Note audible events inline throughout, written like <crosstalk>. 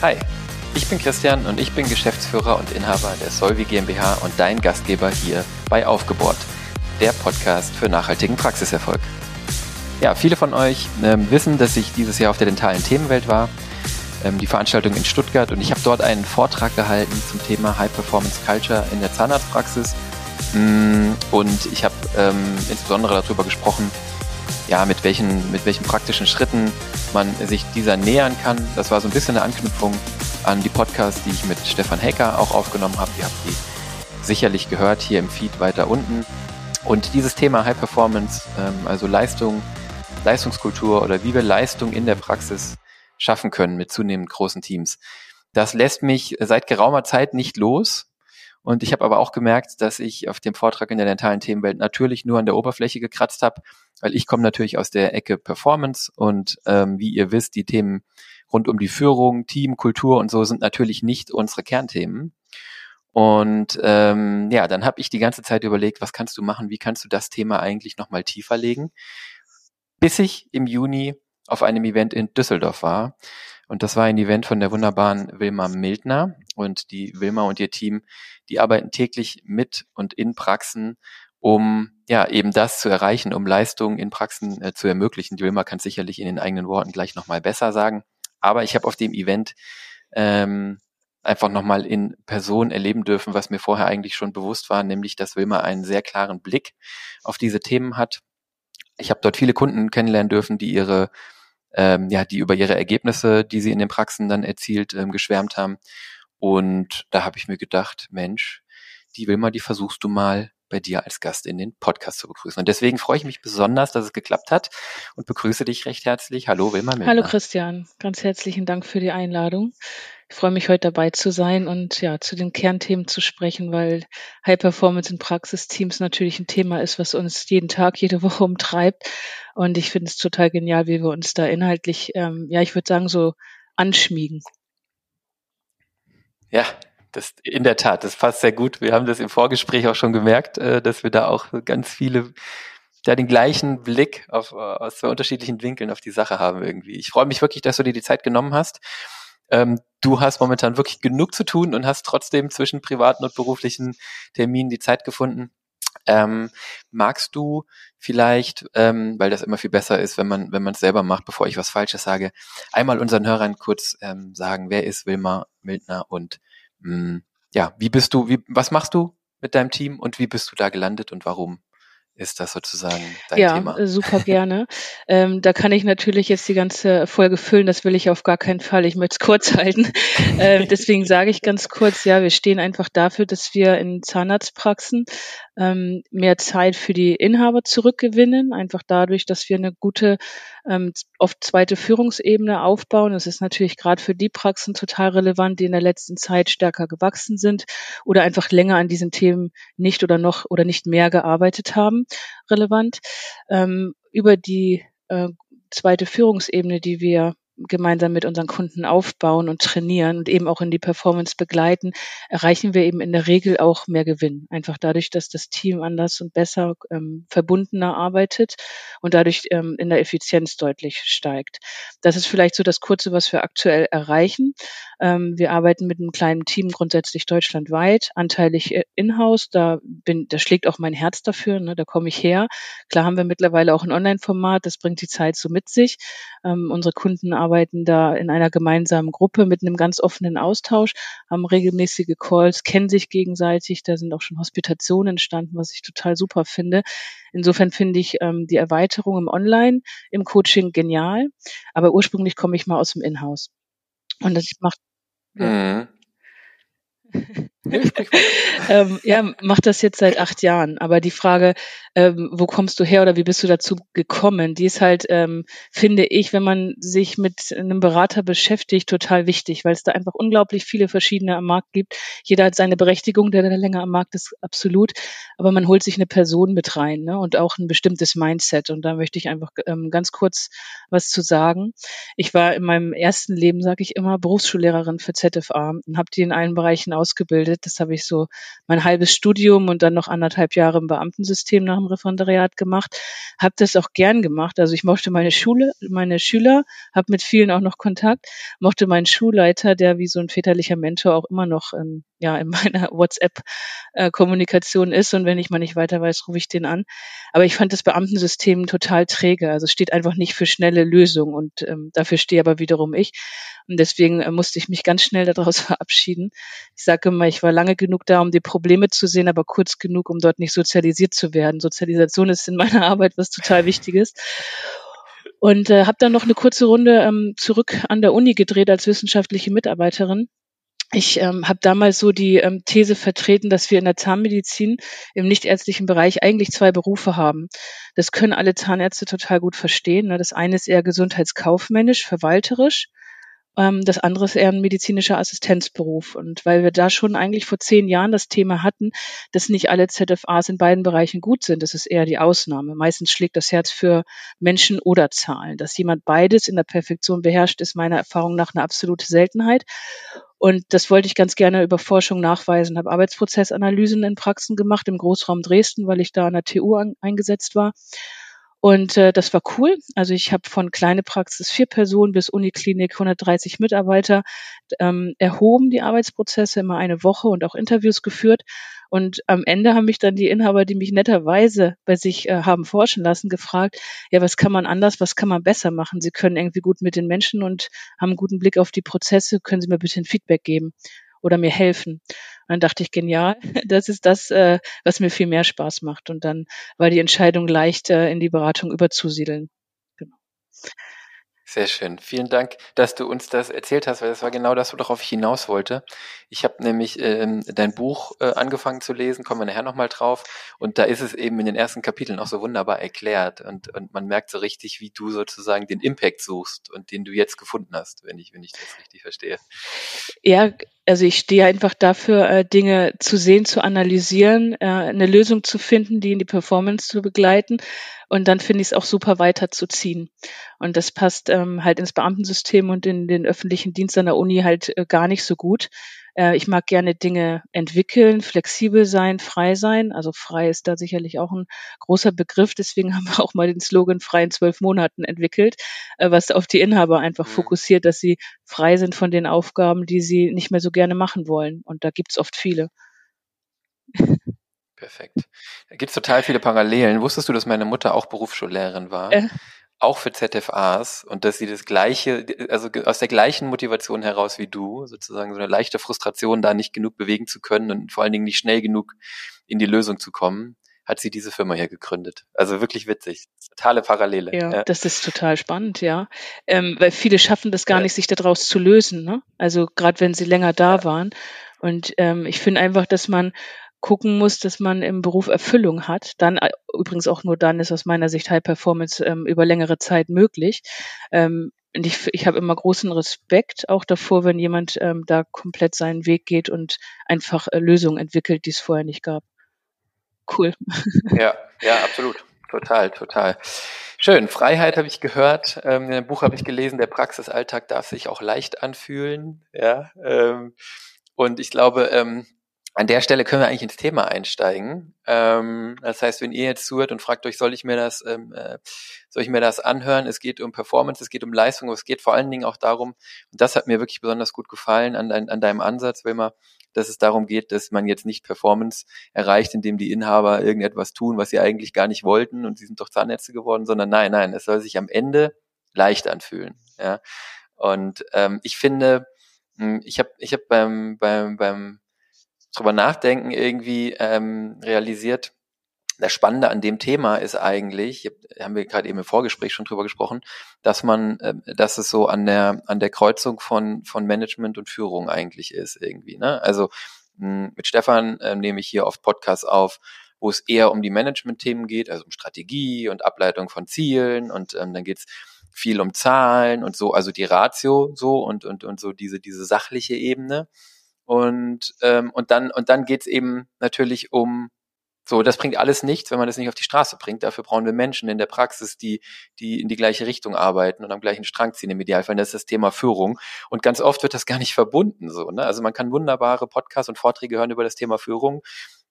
Hi, ich bin Christian und ich bin Geschäftsführer und Inhaber der Solvi GmbH und dein Gastgeber hier bei Aufgebohrt, der Podcast für nachhaltigen Praxiserfolg. Ja, viele von euch ähm, wissen, dass ich dieses Jahr auf der dentalen Themenwelt war, ähm, die Veranstaltung in Stuttgart und ich habe dort einen Vortrag gehalten zum Thema High Performance Culture in der Zahnarztpraxis mm, und ich habe ähm, insbesondere darüber gesprochen, ja, mit welchen, mit welchen praktischen Schritten man sich dieser nähern kann. Das war so ein bisschen eine Anknüpfung an die Podcasts, die ich mit Stefan Hecker auch aufgenommen habe. Ihr habt die sicherlich gehört hier im Feed weiter unten. Und dieses Thema High Performance, ähm, also Leistung, Leistungskultur oder wie wir Leistung in der Praxis schaffen können mit zunehmend großen Teams, das lässt mich seit geraumer Zeit nicht los. Und ich habe aber auch gemerkt, dass ich auf dem Vortrag in der dentalen Themenwelt natürlich nur an der Oberfläche gekratzt habe, weil ich komme natürlich aus der Ecke Performance und ähm, wie ihr wisst, die Themen rund um die Führung, Team, Kultur und so sind natürlich nicht unsere Kernthemen. Und ähm, ja, dann habe ich die ganze Zeit überlegt, was kannst du machen, wie kannst du das Thema eigentlich nochmal tiefer legen, bis ich im Juni auf einem Event in Düsseldorf war. Und das war ein Event von der wunderbaren Wilma Mildner. Und die Wilma und ihr Team, die arbeiten täglich mit und in Praxen, um ja eben das zu erreichen, um Leistungen in Praxen äh, zu ermöglichen. Die Wilma kann sicherlich in den eigenen Worten gleich nochmal besser sagen. Aber ich habe auf dem Event ähm, einfach nochmal in Person erleben dürfen, was mir vorher eigentlich schon bewusst war, nämlich dass Wilma einen sehr klaren Blick auf diese Themen hat. Ich habe dort viele Kunden kennenlernen dürfen, die ihre ähm, ja, die über ihre Ergebnisse, die sie in den Praxen dann erzielt, ähm, geschwärmt haben. Und da habe ich mir gedacht, Mensch, die Wilma, die versuchst du mal bei dir als Gast in den Podcast zu begrüßen. Und deswegen freue ich mich besonders, dass es geklappt hat und begrüße dich recht herzlich. Hallo Wilma. Milner. Hallo Christian, ganz herzlichen Dank für die Einladung. Ich freue mich heute dabei zu sein und ja, zu den Kernthemen zu sprechen, weil High Performance in Praxisteams natürlich ein Thema ist, was uns jeden Tag, jede Woche umtreibt. Und ich finde es total genial, wie wir uns da inhaltlich, ähm, ja, ich würde sagen, so anschmiegen. Ja, das in der Tat, das passt sehr gut. Wir haben das im Vorgespräch auch schon gemerkt, äh, dass wir da auch ganz viele da den gleichen Blick auf, aus zwei unterschiedlichen Winkeln auf die Sache haben irgendwie. Ich freue mich wirklich, dass du dir die Zeit genommen hast ähm, du hast momentan wirklich genug zu tun und hast trotzdem zwischen privaten und beruflichen Terminen die Zeit gefunden. Ähm, magst du vielleicht, ähm, weil das immer viel besser ist, wenn man wenn man es selber macht, bevor ich was Falsches sage, einmal unseren Hörern kurz ähm, sagen, wer ist Wilma Mildner und ja, wie bist du, wie, was machst du mit deinem Team und wie bist du da gelandet und warum? ist das sozusagen dein ja, Thema? Ja, super gerne. <laughs> ähm, da kann ich natürlich jetzt die ganze Folge füllen, das will ich auf gar keinen Fall. Ich möchte es kurz <laughs> halten. ähm, <laughs> deswegen sage ich ganz kurz, ja, wir stehen einfach dafür, dass wir in Zahnarztpraxen ähm, mehr Zeit für die Inhaber zurückgewinnen, einfach dadurch, dass wir eine gute, ähm, oft zweite Führungsebene aufbauen. Das ist natürlich gerade für die Praxen total relevant, die in der letzten Zeit stärker gewachsen sind oder einfach länger an diesen Themen nicht oder noch oder nicht mehr gearbeitet haben, relevant. Ähm, über die äh, zweite Führungsebene, die wir gemeinsam mit unseren Kunden aufbauen und trainieren und eben auch in die Performance begleiten, erreichen wir eben in der Regel auch mehr Gewinn. Einfach dadurch, dass das Team anders und besser ähm, verbundener arbeitet und dadurch ähm, in der Effizienz deutlich steigt. Das ist vielleicht so das Kurze, was wir aktuell erreichen. Ähm, wir arbeiten mit einem kleinen Team grundsätzlich deutschlandweit, anteilig äh, in-house. Da bin, da schlägt auch mein Herz dafür. Ne? Da komme ich her. Klar haben wir mittlerweile auch ein Online-Format. Das bringt die Zeit so mit sich. Ähm, unsere Kunden arbeiten da in einer gemeinsamen Gruppe mit einem ganz offenen Austausch, haben regelmäßige Calls, kennen sich gegenseitig. Da sind auch schon Hospitationen entstanden, was ich total super finde. Insofern finde ich ähm, die Erweiterung im Online, im Coaching genial. Aber ursprünglich komme ich mal aus dem Inhouse. Und das macht Mhm. <laughs> <laughs> ähm, ja, macht das jetzt seit acht Jahren. Aber die Frage, ähm, wo kommst du her oder wie bist du dazu gekommen, die ist halt, ähm, finde ich, wenn man sich mit einem Berater beschäftigt, total wichtig, weil es da einfach unglaublich viele verschiedene am Markt gibt. Jeder hat seine Berechtigung, der da länger am Markt ist, absolut. Aber man holt sich eine Person mit rein ne? und auch ein bestimmtes Mindset. Und da möchte ich einfach ähm, ganz kurz was zu sagen. Ich war in meinem ersten Leben, sage ich immer, Berufsschullehrerin für ZFA und habe die in allen Bereichen ausgebildet Das habe ich so mein halbes Studium und dann noch anderthalb Jahre im Beamtensystem nach dem Referendariat gemacht. Habe das auch gern gemacht. Also ich mochte meine Schule, meine Schüler, habe mit vielen auch noch Kontakt, mochte meinen Schulleiter, der wie so ein väterlicher Mentor auch immer noch in, ja, in <laughs> meiner WhatsApp-Kommunikation ist. Und wenn ich mal nicht weiter weiß, rufe ich den an. Aber ich fand das Beamtensystem total träge. Also es steht einfach nicht für schnelle Lösungen und ähm, dafür stehe aber wiederum ich. Und deswegen äh, musste ich mich ganz schnell <laughs> daraus verabschieden. Ich sage immer, ich war lange genug da, um die Probleme zu sehen, aber kurz genug, um dort nicht sozialisiert zu werden. Sozialisation ist in meiner Arbeit was total Wichtiges. Und äh, habe dann noch eine kurze Runde ähm, zurück an der Uni gedreht als wissenschaftliche Mitarbeiterin ich ähm, habe damals so die ähm, These vertreten, dass wir in der Zahnmedizin im nichtärztlichen Bereich eigentlich zwei Berufe haben. Das können alle Zahnärzte total gut verstehen. Ne? Das eine ist eher gesundheitskaufmännisch, verwalterisch ähm, das andere ist eher ein medizinischer Assistenzberuf. Und weil wir da schon eigentlich vor zehn Jahren das Thema hatten, dass nicht alle ZFAs in beiden Bereichen gut sind, das ist eher die Ausnahme. Meistens schlägt das Herz für Menschen oder Zahlen. Dass jemand beides in der Perfektion beherrscht, ist meiner Erfahrung nach eine absolute Seltenheit. Und das wollte ich ganz gerne über Forschung nachweisen, habe Arbeitsprozessanalysen in Praxen gemacht im Großraum Dresden, weil ich da an der TU an, eingesetzt war und äh, das war cool. Also ich habe von kleine Praxis vier Personen bis Uniklinik 130 Mitarbeiter ähm, erhoben die Arbeitsprozesse immer eine Woche und auch Interviews geführt. Und am Ende haben mich dann die Inhaber, die mich netterweise bei sich äh, haben forschen lassen, gefragt, ja, was kann man anders, was kann man besser machen? Sie können irgendwie gut mit den Menschen und haben einen guten Blick auf die Prozesse. Können Sie mir bitte ein Feedback geben? Oder mir helfen. Und dann dachte ich, genial, <laughs> das ist das, äh, was mir viel mehr Spaß macht. Und dann war die Entscheidung leicht, äh, in die Beratung überzusiedeln. Genau. Sehr schön. Vielen Dank, dass du uns das erzählt hast, weil das war genau das, worauf ich hinaus wollte. Ich habe nämlich ähm, dein Buch äh, angefangen zu lesen, kommen wir nachher nochmal drauf. Und da ist es eben in den ersten Kapiteln auch so wunderbar erklärt. Und, und man merkt so richtig, wie du sozusagen den Impact suchst und den du jetzt gefunden hast, wenn ich, wenn ich das richtig verstehe. Ja, also ich stehe einfach dafür, äh, Dinge zu sehen, zu analysieren, äh, eine Lösung zu finden, die in die Performance zu begleiten und dann finde ich es auch super weiterzuziehen. Und das passt ähm, halt ins Beamtensystem und in den öffentlichen Dienst an der Uni halt äh, gar nicht so gut. Äh, ich mag gerne Dinge entwickeln, flexibel sein, frei sein. Also frei ist da sicherlich auch ein großer Begriff. Deswegen <laughs> haben wir auch mal den Slogan frei in zwölf Monaten entwickelt, äh, was auf die Inhaber einfach mhm. fokussiert, dass sie frei sind von den Aufgaben, die sie nicht mehr so gerne machen wollen. Und da gibt es oft viele. Perfekt. Da gibt es total viele Parallelen. Wusstest du, dass meine Mutter auch Berufsschullehrerin war? Äh. Auch für ZFAs und dass sie das gleiche, also aus der gleichen Motivation heraus wie du, sozusagen so eine leichte Frustration, da nicht genug bewegen zu können und vor allen Dingen nicht schnell genug in die Lösung zu kommen, hat sie diese Firma hier gegründet. Also wirklich witzig. Totale Parallele. Ja, ja. das ist total spannend, ja. Ähm, weil viele schaffen das gar ja. nicht, sich daraus zu lösen, ne? Also gerade wenn sie länger da ja. waren. Und ähm, ich finde einfach, dass man gucken muss, dass man im Beruf Erfüllung hat. Dann äh, übrigens auch nur dann ist aus meiner Sicht High Performance ähm, über längere Zeit möglich. Ähm, und ich, ich habe immer großen Respekt auch davor, wenn jemand ähm, da komplett seinen Weg geht und einfach äh, Lösungen entwickelt, die es vorher nicht gab. Cool. <laughs> Ja, ja, absolut. Total, total. Schön. Freiheit habe ich gehört. Ähm, in dem Buch habe ich gelesen, der Praxisalltag darf sich auch leicht anfühlen. Ja. Ähm, und ich glaube, ähm, an der Stelle können wir eigentlich ins Thema einsteigen. Ähm, das heißt, wenn ihr jetzt zuhört und fragt euch, soll ich mir das, ähm, äh, soll ich mir das anhören? Es geht um Performance, es geht um Leistung, aber es geht vor allen Dingen auch darum, und das hat mir wirklich besonders gut gefallen an, dein, an deinem Ansatz, Wilma, dass es darum geht, dass man jetzt nicht Performance erreicht, indem die Inhaber irgendetwas tun, was sie eigentlich gar nicht wollten und sie sind doch Zahnärzte geworden, sondern nein, nein, es soll sich am Ende leicht anfühlen. Ja? Und ähm, ich finde, hm, ich habe ich hab beim, beim, beim drüber nachdenken irgendwie ähm, realisiert, das Spannende an dem Thema ist eigentlich, haben wir gerade eben im Vorgespräch schon drüber gesprochen, dass man, äh, dass es so an der an der Kreuzung von von Management und Führung eigentlich ist irgendwie. Ne? Also mh, mit Stefan äh, nehme ich hier oft Podcasts auf, wo es eher um die Management-Themen geht, also um Strategie und Ableitung von Zielen und ähm, dann geht's viel um Zahlen und so, also die Ratio so und und und so diese diese sachliche Ebene. Und, ähm, und dann, und dann geht's eben natürlich um So, das bringt alles nichts, wenn man das nicht auf die Straße bringt. Dafür brauchen wir Menschen in der Praxis, die, die in die gleiche Richtung arbeiten und am gleichen Strang ziehen im Idealfall. Das ist das Thema Führung. Und ganz oft wird das gar nicht verbunden, so, ne? Also man kann wunderbare Podcasts und Vorträge hören über das Thema Führung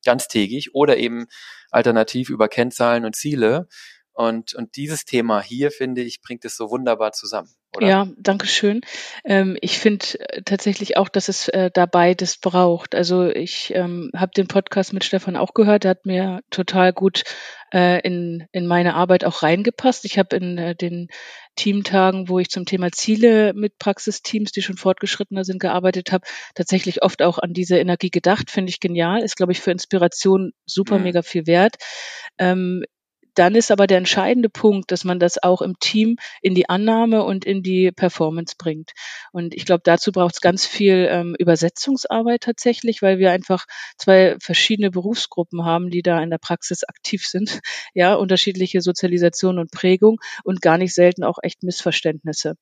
ganztägig oder eben alternativ über Kennzahlen und Ziele. Und, und dieses Thema hier, finde ich, bringt es so wunderbar zusammen. Oder? Ja, danke schön. Ähm, ich finde äh, tatsächlich auch, dass es äh, da beides braucht. Also ich ähm, habe den Podcast mit Stefan auch gehört, der hat mir total gut äh, in, in meine Arbeit auch reingepasst. Ich habe in äh, den Teamtagen, wo ich zum Thema Ziele mit Praxisteams, die schon fortgeschrittener sind, gearbeitet habe, tatsächlich oft auch an diese Energie gedacht. Finde ich genial. Ist, glaube ich, für Inspiration super mhm. mega viel wert. Ähm, dann ist aber der entscheidende Punkt, dass man das auch im Team in die Annahme und in die Performance bringt. Und ich glaube, dazu braucht es ganz viel ähm, Übersetzungsarbeit tatsächlich, weil wir einfach zwei verschiedene Berufsgruppen haben, die da in der Praxis aktiv sind. Ja, unterschiedliche Sozialisation und Prägung und gar nicht selten auch echt Missverständnisse.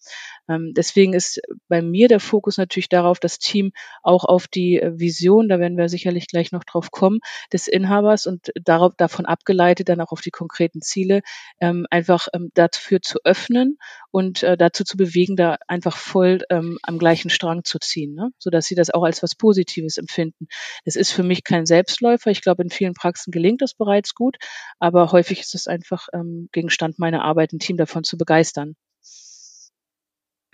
Ähm, deswegen ist bei mir der Fokus natürlich darauf, das Team auch auf die äh, Vision, da werden wir sicherlich gleich noch drauf kommen, des Inhabers und darauf, davon abgeleitet dann auch auf die konkrete konkreten Ziele ähm, einfach ähm, dafür zu öffnen und äh, dazu zu bewegen, da einfach voll ähm, am gleichen Strang zu ziehen, ne? sodass sie das auch als was Positives empfinden. Es ist für mich kein Selbstläufer. Ich glaube, in vielen Praxen gelingt das bereits gut, aber häufig ist es einfach ähm, Gegenstand meiner Arbeit, ein Team davon zu begeistern.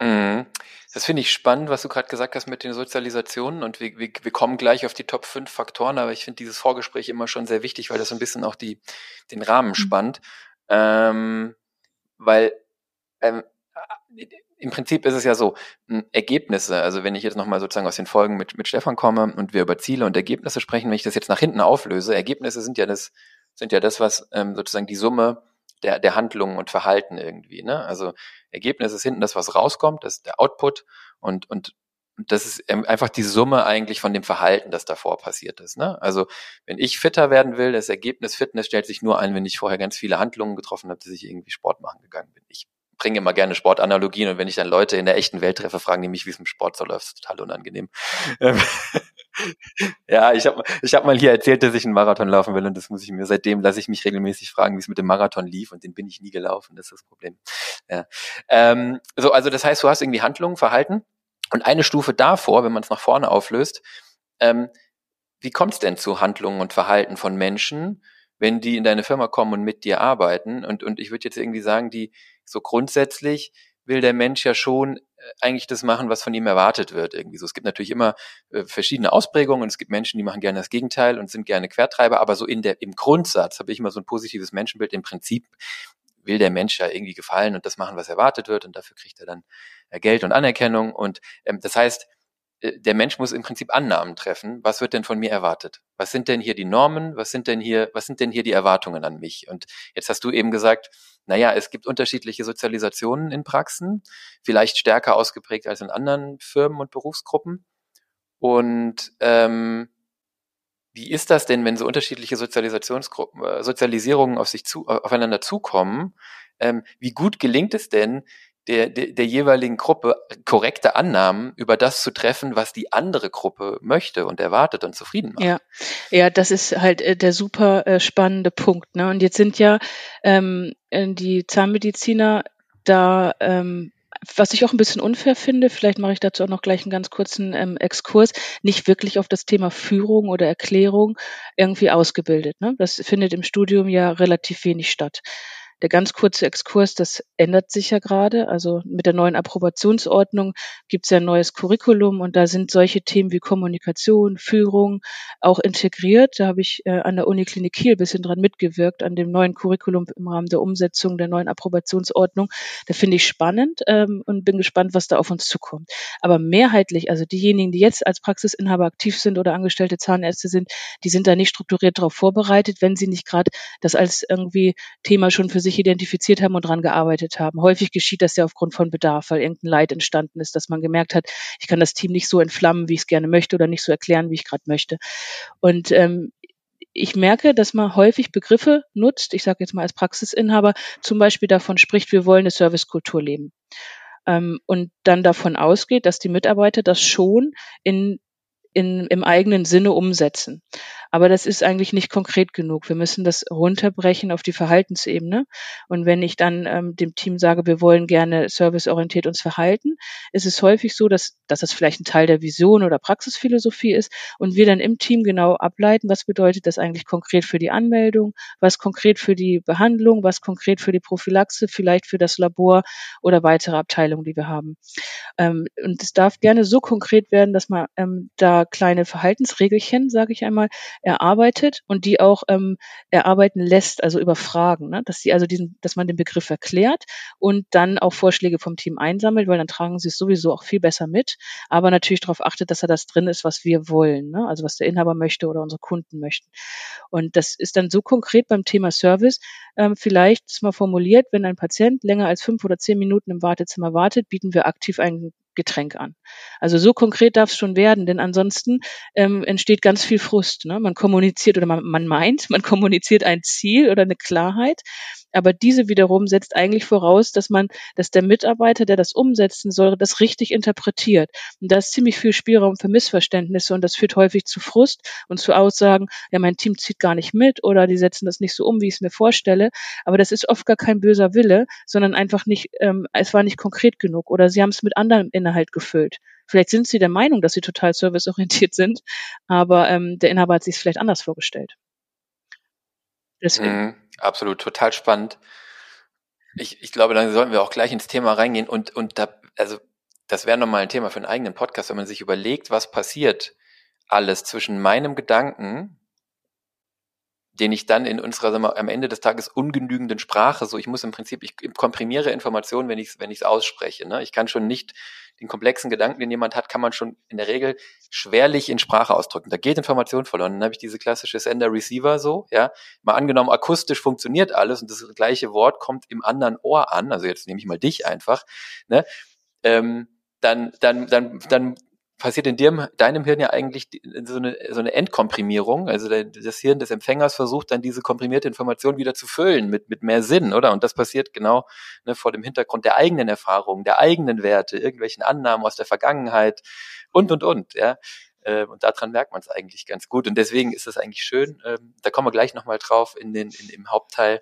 Mhm. Das finde ich spannend, was du gerade gesagt hast mit den Sozialisationen und wir, wir, wir kommen gleich auf die Top 5 Faktoren, aber ich finde dieses Vorgespräch immer schon sehr wichtig, weil das so ein bisschen auch die, den Rahmen mhm. spannt. Ähm, weil ähm, im Prinzip ist es ja so, Ergebnisse, also wenn ich jetzt nochmal sozusagen aus den Folgen mit, mit Stefan komme und wir über Ziele und Ergebnisse sprechen, wenn ich das jetzt nach hinten auflöse, Ergebnisse sind ja das, sind ja das, was ähm, sozusagen die Summe der, der Handlungen und Verhalten irgendwie. Ne? Also Ergebnis ist hinten das, was rauskommt, das ist der Output und, und das ist einfach die Summe eigentlich von dem Verhalten, das davor passiert ist. Ne? Also wenn ich fitter werden will, das Ergebnis Fitness stellt sich nur ein, wenn ich vorher ganz viele Handlungen getroffen habe, dass ich irgendwie Sport machen gegangen bin. Ich bringe immer gerne Sportanalogien und wenn ich dann Leute in der echten Welt treffe, fragen die mich, wie es im Sport so läuft. Das ist total unangenehm. Ähm, <laughs> ja, ich habe ich hab mal hier erzählt, dass ich einen Marathon laufen will und das muss ich mir seitdem lasse ich mich regelmäßig fragen, wie es mit dem Marathon lief und den bin ich nie gelaufen. Das ist das Problem. Ja. Ähm, so, also das heißt, du hast irgendwie Handlungen, Verhalten und eine Stufe davor, wenn man es nach vorne auflöst, ähm, wie kommt es denn zu Handlungen und Verhalten von Menschen, wenn die in deine Firma kommen und mit dir arbeiten? Und, und ich würde jetzt irgendwie sagen, die so grundsätzlich will der Mensch ja schon äh, eigentlich das machen, was von ihm erwartet wird irgendwie so. Es gibt natürlich immer äh, verschiedene Ausprägungen und es gibt Menschen, die machen gerne das Gegenteil und sind gerne Quertreiber, aber so in der, im Grundsatz habe ich immer so ein positives Menschenbild. Im Prinzip will der Mensch ja irgendwie gefallen und das machen, was erwartet wird und dafür kriegt er dann äh, Geld und Anerkennung und ähm, das heißt, äh, der Mensch muss im Prinzip Annahmen treffen. Was wird denn von mir erwartet? Was sind denn hier die Normen? Was sind denn hier, was sind denn hier die Erwartungen an mich? Und jetzt hast du eben gesagt, naja, es gibt unterschiedliche Sozialisationen in Praxen, vielleicht stärker ausgeprägt als in anderen Firmen und Berufsgruppen. Und ähm, wie ist das denn, wenn so unterschiedliche Sozialisationsgruppen, äh, Sozialisierungen auf sich zu, aufeinander zukommen? Ähm, wie gut gelingt es denn, der, der, der jeweiligen Gruppe korrekte Annahmen über das zu treffen, was die andere Gruppe möchte und erwartet und zufrieden macht. Ja, ja, das ist halt äh, der super äh, spannende Punkt. Ne? Und jetzt sind ja ähm, äh, die Zahnmediziner da ähm, was ich auch ein bisschen unfair finde, vielleicht mache ich dazu auch noch gleich einen ganz kurzen ähm, Exkurs, nicht wirklich auf das Thema Führung oder Erklärung irgendwie ausgebildet. Ne? Das findet im Studium ja relativ wenig statt. Der ganz kurze Exkurs, das ändert sich ja gerade. Also mit der neuen Approbationsordnung gibt es ja ein neues Curriculum und da sind solche Themen wie Kommunikation, Führung auch integriert. Da habe ich äh, an der Uniklinik Kiel bisschen dran mitgewirkt, an dem neuen Curriculum im Rahmen der Umsetzung der neuen Approbationsordnung. Da finde ich spannend ähm, und bin gespannt, was da auf uns zukommt. Aber mehrheitlich, also diejenigen, die jetzt als Praxisinhaber aktiv sind oder angestellte Zahnärzte sind, die sind da nicht strukturiert darauf vorbereitet, wenn sie nicht gerade das als irgendwie Thema schon für sich sich identifiziert haben und dran gearbeitet haben. Häufig geschieht das ja aufgrund von Bedarf, weil irgendein Leid entstanden ist, dass man gemerkt hat, ich kann das Team nicht so entflammen, wie ich es gerne möchte oder nicht so erklären, wie ich gerade möchte. Und ähm, ich merke, dass man häufig Begriffe nutzt, ich sage jetzt mal als Praxisinhaber, zum Beispiel davon spricht, wir wollen eine Servicekultur leben. Ähm, und dann davon ausgeht, dass die Mitarbeiter das schon in in, im eigenen Sinne umsetzen. Aber das ist eigentlich nicht konkret genug. Wir müssen das runterbrechen auf die Verhaltensebene. Und wenn ich dann ähm, dem Team sage, wir wollen gerne serviceorientiert uns verhalten, ist es häufig so, dass, dass das vielleicht ein Teil der Vision oder Praxisphilosophie ist und wir dann im Team genau ableiten, was bedeutet das eigentlich konkret für die Anmeldung, was konkret für die Behandlung, was konkret für die Prophylaxe, vielleicht für das Labor oder weitere Abteilungen, die wir haben. Ähm, und es darf gerne so konkret werden, dass man ähm, da kleine Verhaltensregelchen, sage ich einmal, erarbeitet und die auch ähm, erarbeiten lässt, also über Fragen, ne? dass sie also diesen, dass man den Begriff erklärt und dann auch Vorschläge vom Team einsammelt, weil dann tragen sie es sowieso auch viel besser mit, aber natürlich darauf achtet, dass da das drin ist, was wir wollen, ne? also was der Inhaber möchte oder unsere Kunden möchten. Und das ist dann so konkret beim Thema Service, ähm, vielleicht ist mal formuliert, wenn ein Patient länger als fünf oder zehn Minuten im Wartezimmer wartet, bieten wir aktiv ein Getränk an. Also so konkret darf es schon werden, denn ansonsten ähm, entsteht ganz viel Frust. Ne? Man kommuniziert oder man, man meint, man <laughs> kommuniziert ein Ziel oder eine Klarheit, aber diese wiederum setzt eigentlich voraus, dass man, dass der Mitarbeiter, der das umsetzen soll, das richtig interpretiert. Und da ist ziemlich viel Spielraum für Missverständnisse und das führt häufig zu Frust und zu Aussagen, ja, mein Team zieht gar nicht mit oder die setzen das nicht so um, wie ich es mir vorstelle. Aber das ist oft gar kein böser Wille, sondern einfach nicht, ähm, es war nicht konkret genug oder sie haben es mit anderem Inhalt gefüllt. Vielleicht sind sie der Meinung, dass sie total serviceorientiert sind, aber ähm, der Inhaber hat sich es vielleicht anders vorgestellt. Deswegen. Mhm, absolut, total spannend. Ich, ich glaube, dann sollten wir auch gleich ins Thema reingehen und, und da, also das wäre nochmal ein Thema für einen eigenen Podcast, wenn man sich überlegt, was passiert alles zwischen meinem Gedanken, den ich dann in unserer sagen wir, am Ende des Tages ungenügenden Sprache, so ich muss im Prinzip, ich komprimiere Informationen, wenn ich es wenn ich's ausspreche. Ne? Ich kann schon nicht den komplexen Gedanken, den jemand hat, kann man schon in der Regel schwerlich in Sprache ausdrücken. Da geht Information verloren. Dann habe ich diese klassische Sender-Receiver so, ja. Mal angenommen, akustisch funktioniert alles und das gleiche Wort kommt im anderen Ohr an, also jetzt nehme ich mal dich einfach, ne? Ähm, dann, dann, dann, dann passiert in dir, deinem Hirn ja eigentlich so eine, so eine Endkomprimierung. Also das Hirn des Empfängers versucht dann diese komprimierte Information wieder zu füllen mit, mit mehr Sinn, oder? Und das passiert genau ne, vor dem Hintergrund der eigenen Erfahrungen, der eigenen Werte, irgendwelchen Annahmen aus der Vergangenheit und, und, und, ja. Äh, und daran merkt man es eigentlich ganz gut. Und deswegen ist es eigentlich schön, ähm, da kommen wir gleich nochmal drauf in den, in, im Hauptteil,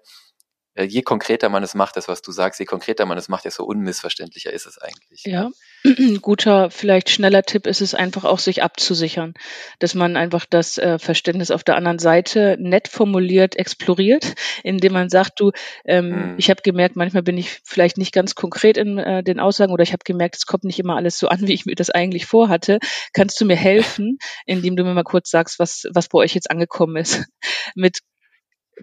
je konkreter man es macht, das was du sagst, je konkreter man es macht, desto unmissverständlicher ist es eigentlich. Ja, ein <clears throat> guter, vielleicht schneller Tipp ist es einfach auch, sich abzusichern, dass man einfach das äh, Verständnis auf der anderen Seite nett formuliert, exploriert, <laughs> indem man sagt, du, ähm, hm. ich habe gemerkt, manchmal bin ich vielleicht nicht ganz konkret in äh, den Aussagen oder ich habe gemerkt, es kommt nicht immer alles so an, <laughs> wie ich mir das eigentlich vorhatte. Kannst du mir helfen, indem du mir mal kurz sagst, was, was bei euch jetzt angekommen ist? <laughs> Mit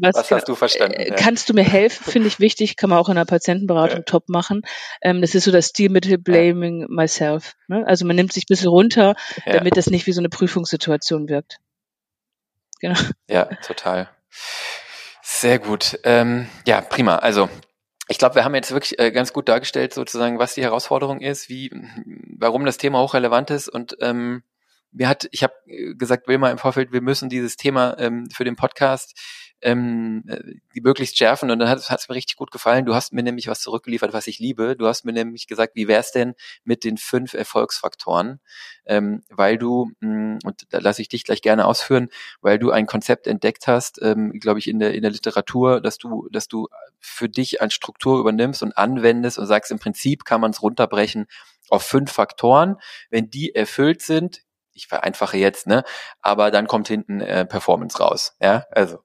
was, Was hast du verstanden? Äh, ja. Kannst du mir helfen, finde ich wichtig, kann man auch in der Patientenberatung ja. top machen. Ähm, das ist so das Stilmittel Blaming ja. Myself. Ne? Also man nimmt sich ein bisschen runter, damit das nicht wie so eine Prüfungssituation wirkt. Genau. Ja, total. Sehr gut. Ähm, ja, prima. Also ich glaube, wir haben jetzt wirklich äh, ganz gut dargestellt, sozusagen, was die Herausforderung ist, wie, warum das Thema hochrelevant ist und ähm, mir hat, ich habe gesagt, Wilma im Vorfeld, wir müssen dieses Thema ähm, für den Podcast ähm, äh, die möglichst schärfen. Und dann hat es mir richtig gut gefallen. Du hast mir nämlich was zurückgeliefert, was ich liebe. Du hast mir nämlich gesagt, wie wär's denn mit den fünf Erfolgsfaktoren? Ähm, weil du, mh, mm, und da lasse ich dich gleich gerne ausführen, weil du ein Konzept entdeckt hast, ähm, glaube ich, in der, in der Literatur, dass du, dass du für dich als Struktur übernimmst und anwendest und sagst, im Prinzip kann man es runterbrechen auf fünf Faktoren. Wenn die erfüllt sind, ich vereinfache jetzt, ne? Aber dann kommt hinten äh, Performance raus. Ja, also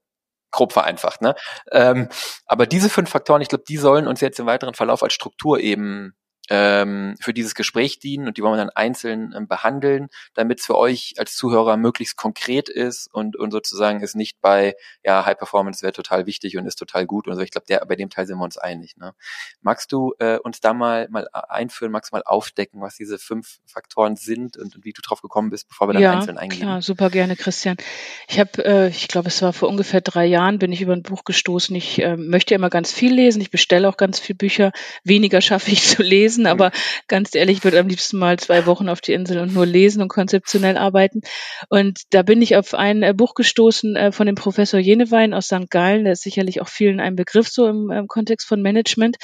grob vereinfacht. Ne? Ähm, aber diese fünf Faktoren, ich glaube, die sollen uns jetzt im weiteren Verlauf als Struktur eben ähm, für dieses Gespräch dienen und die wollen wir dann einzeln ähm, behandeln, damit es für euch als Zuhörer möglichst konkret ist und, und sozusagen ist nicht bei, ja, High Performance wäre total wichtig und ist total gut und so. Ich glaube, der, bei dem Teil sind wir uns einig. Ne? Magst du äh, uns da mal, mal einführen, magst du mal aufdecken, was diese fünf Faktoren sind und, und wie du drauf gekommen bist, bevor wir dann ja, einzeln eingehen? Ja, super gerne, Christian. Ich habe, äh, ich glaube, es war vor ungefähr drei Jahren, bin ich über ein Buch gestoßen. Ich äh, möchte immer ganz viel lesen. Ich bestelle auch ganz viele Bücher. Weniger schaffe ich zu lesen lesen, aber ganz ehrlich, ich würde am liebsten mal zwei Wochen auf die Insel und nur lesen und konzeptionell arbeiten. Und da bin ich auf ein äh, Buch gestoßen äh, von dem Professor Jenewein aus St. Gallen, der ist sicherlich auch vielen ein Begriff so im, im Kontext von Management.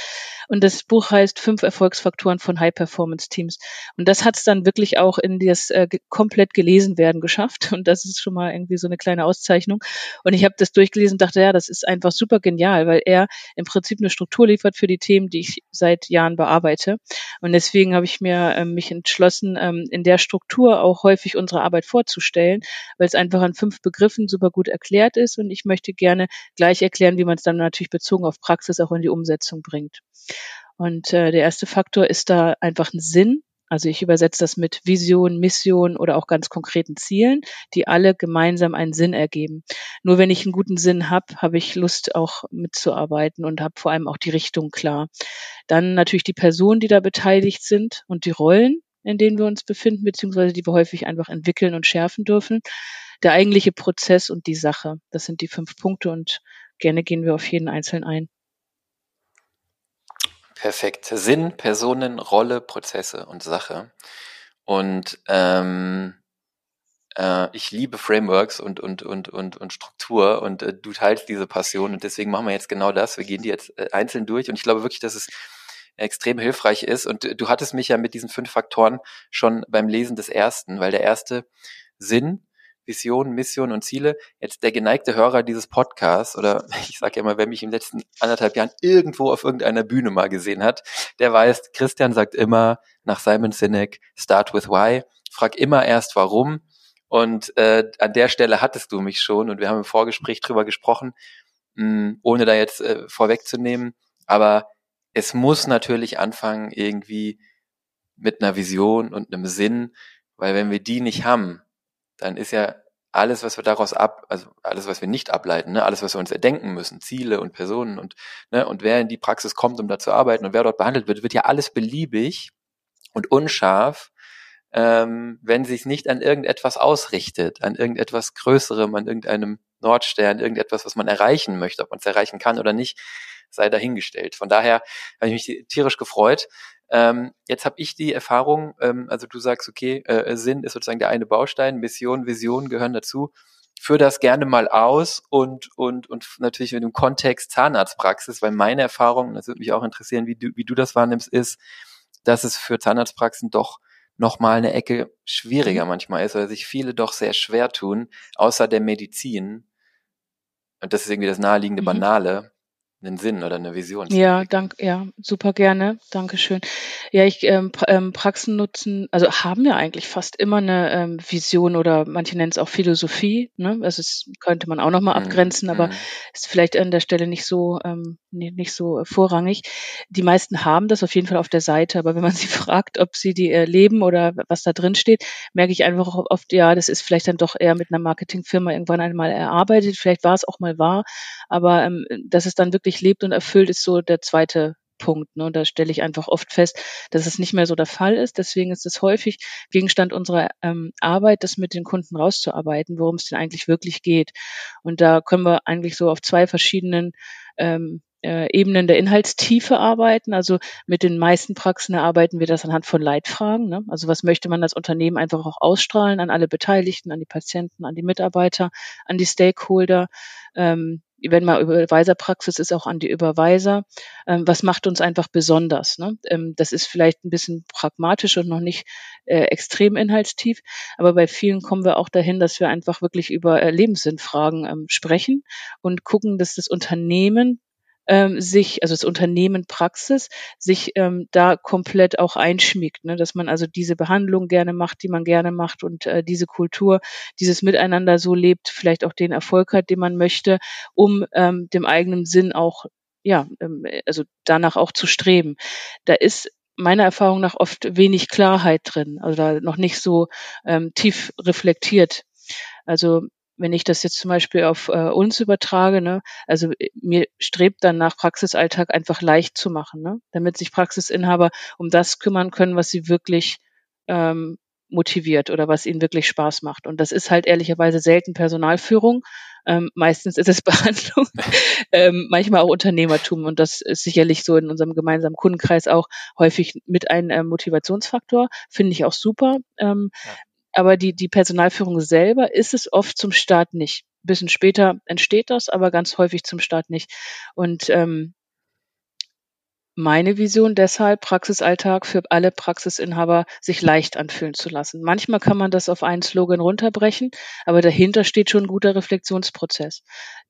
Und das Buch heißt Fünf Erfolgsfaktoren von High-Performance-Teams. Und das hat es dann wirklich auch in das äh, komplett gelesen werden geschafft. Und das ist schon mal irgendwie so eine kleine Auszeichnung. Und ich habe das durchgelesen und dachte, ja, das ist einfach super genial, weil er im Prinzip eine Struktur liefert für die Themen, die ich seit Jahren bearbeite. Und deswegen habe ich mir äh, mich entschlossen, ähm, in der Struktur auch häufig unsere Arbeit vorzustellen, weil es einfach an fünf Begriffen super gut erklärt ist. Und ich möchte gerne gleich erklären, wie man es dann natürlich bezogen auf Praxis auch in die Umsetzung bringt. Und äh, der erste Faktor ist da einfach ein Sinn. Also ich übersetze das mit Vision, Mission oder auch ganz konkreten Zielen, die alle gemeinsam einen Sinn ergeben. Nur wenn ich einen guten Sinn habe, habe ich Lust auch mitzuarbeiten und habe vor allem auch die Richtung klar. Dann natürlich die Personen, die da beteiligt sind und die Rollen, in denen wir uns befinden, beziehungsweise die wir häufig einfach entwickeln und schärfen dürfen. Der eigentliche Prozess und die Sache. Das sind die fünf Punkte und gerne gehen wir auf jeden einzeln ein. Perfekt. Sinn, Personen, Rolle, Prozesse und Sache. Und ähm, äh, ich liebe Frameworks und, und, und, und, und Struktur und äh, du teilst diese Passion und deswegen machen wir jetzt genau das. Wir gehen die jetzt äh, einzeln durch und ich glaube wirklich, dass es extrem hilfreich ist. Und äh, du hattest mich ja mit diesen fünf Faktoren schon beim Lesen des ersten, weil der erste Sinn Vision, Mission und Ziele. Jetzt der geneigte Hörer dieses Podcasts oder <laughs> ich sage ja immer, wer mich in den letzten anderthalb Jahren irgendwo auf irgendeiner Bühne mal gesehen hat, der weiß, Christian sagt immer nach Simon Sinek, start with why, frag immer erst warum. Und äh, an der Stelle hattest du mich schon und wir haben im Vorgespräch drüber gesprochen, mh, hm, ohne da jetzt äh, vorwegzunehmen. Aber es muss natürlich anfangen irgendwie mit einer Vision und einem Sinn, weil wenn wir die nicht haben, dann ist ja alles, was wir daraus ab, also alles, was wir nicht ableiten, ne, alles, was wir uns erdenken müssen, Ziele und Personen und, ne, und wer in die Praxis kommt, um da zu arbeiten und wer dort behandelt wird, wird ja alles beliebig und unscharf, ähm, wenn sich nicht an irgendetwas ausrichtet, an irgendetwas Größerem, an irgendeinem Nordstern, irgendetwas, was man erreichen möchte, ob man es erreichen kann oder nicht, sei dahingestellt. Von daher habe ich mich tierisch gefreut, ähm, jetzt habe ich die Erfahrung, ähm, also du sagst, okay, äh, Sinn ist sozusagen der eine Baustein, Mission, Vision gehören dazu. Führe das gerne mal aus und, und, und natürlich in dem Kontext Zahnarztpraxis, weil meine Erfahrung, das würde mich auch interessieren, wie du, wie du das wahrnimmst, ist, dass es für Zahnarztpraxen doch nochmal eine Ecke schwieriger mhm. manchmal ist, weil sich viele doch sehr schwer tun, außer der Medizin. Und das ist irgendwie das naheliegende mhm. Banale, einen Sinn oder eine Vision. Ja, dank, ja, super gerne. Dankeschön. Ja, ich ähm, ähm, Praxen nutzen, also haben ja eigentlich fast immer eine ähm, Vision oder manche nennen es auch Philosophie. Ne? Also es könnte man auch nochmal mhm. abgrenzen, aber mhm. ist vielleicht an der Stelle nicht so ähm, nicht, nicht so vorrangig. Die meisten haben das auf jeden Fall auf der Seite, aber wenn man sie <laughs> fragt, ob sie die erleben oder was da drin steht, merke ich einfach oft, ja, das ist vielleicht dann doch eher mit einer Marketingfirma irgendwann einmal erarbeitet. Vielleicht war es auch mal wahr, aber ähm, dass es dann wirklich wirklich lebt und erfüllt, ist so der zweite Punkt. Ne? Da stelle ich einfach oft fest, dass es nicht mehr so der Fall ist. Deswegen ist es häufig Gegenstand unserer ähm, Arbeit, das mit den Kunden rauszuarbeiten, worum es denn eigentlich wirklich geht. Und da können wir eigentlich so auf zwei verschiedenen ähm, äh, Ebenen der Inhaltstiefe arbeiten. Also mit den meisten Praxen erarbeiten wir das anhand von Leitfragen. Ne? Also was möchte man als Unternehmen einfach auch ausstrahlen an alle Beteiligten, an die Patienten, an die Mitarbeiter, an die Stakeholder. Ähm, wenn mal Überweiserpraxis ist, auch an die Überweiser. Ähm, was macht uns einfach besonders? Ne? Ähm, das ist vielleicht ein bisschen pragmatisch und noch nicht äh, extrem inhaltstief, aber bei vielen kommen wir auch dahin, dass wir einfach wirklich über äh, Lebenssinnfragen ähm, sprechen und gucken, dass das Unternehmen ähm, sich, also das Unternehmen Praxis, sich ähm, da komplett auch einschmiegt, ne? dass man also diese Behandlung gerne macht, die man gerne macht und äh, diese Kultur, dieses Miteinander so lebt, vielleicht auch den Erfolg hat, den man möchte, um ähm, dem eigenen Sinn auch ja, ähm, also danach auch zu streben. Da ist meiner Erfahrung nach oft wenig Klarheit drin, also da noch nicht so ähm, tief reflektiert. Also wenn ich das jetzt zum Beispiel auf äh, uns übertrage, ne, also äh, mir strebt dann nach Praxisalltag einfach leicht zu machen, ne, damit sich Praxisinhaber um das kümmern können, was sie wirklich ähm, motiviert oder was ihnen wirklich Spaß macht. Und das ist halt ehrlicherweise selten Personalführung. Ähm, meistens ist es <laughs> Behandlung, ähm, manchmal auch Unternehmertum. Und das ist sicherlich so in unserem gemeinsamen Kundenkreis auch häufig mit einem äh, Motivationsfaktor. Finde ich auch super. Ähm, ja. Aber die, die Personalführung selber ist es oft zum Start nicht. Ein bisschen später entsteht das, aber ganz häufig zum Start nicht. Und ähm, meine Vision deshalb, Praxisalltag für alle Praxisinhaber sich leicht anfühlen zu lassen. Manchmal kann man das auf einen Slogan runterbrechen, aber dahinter steht schon ein guter Reflexionsprozess,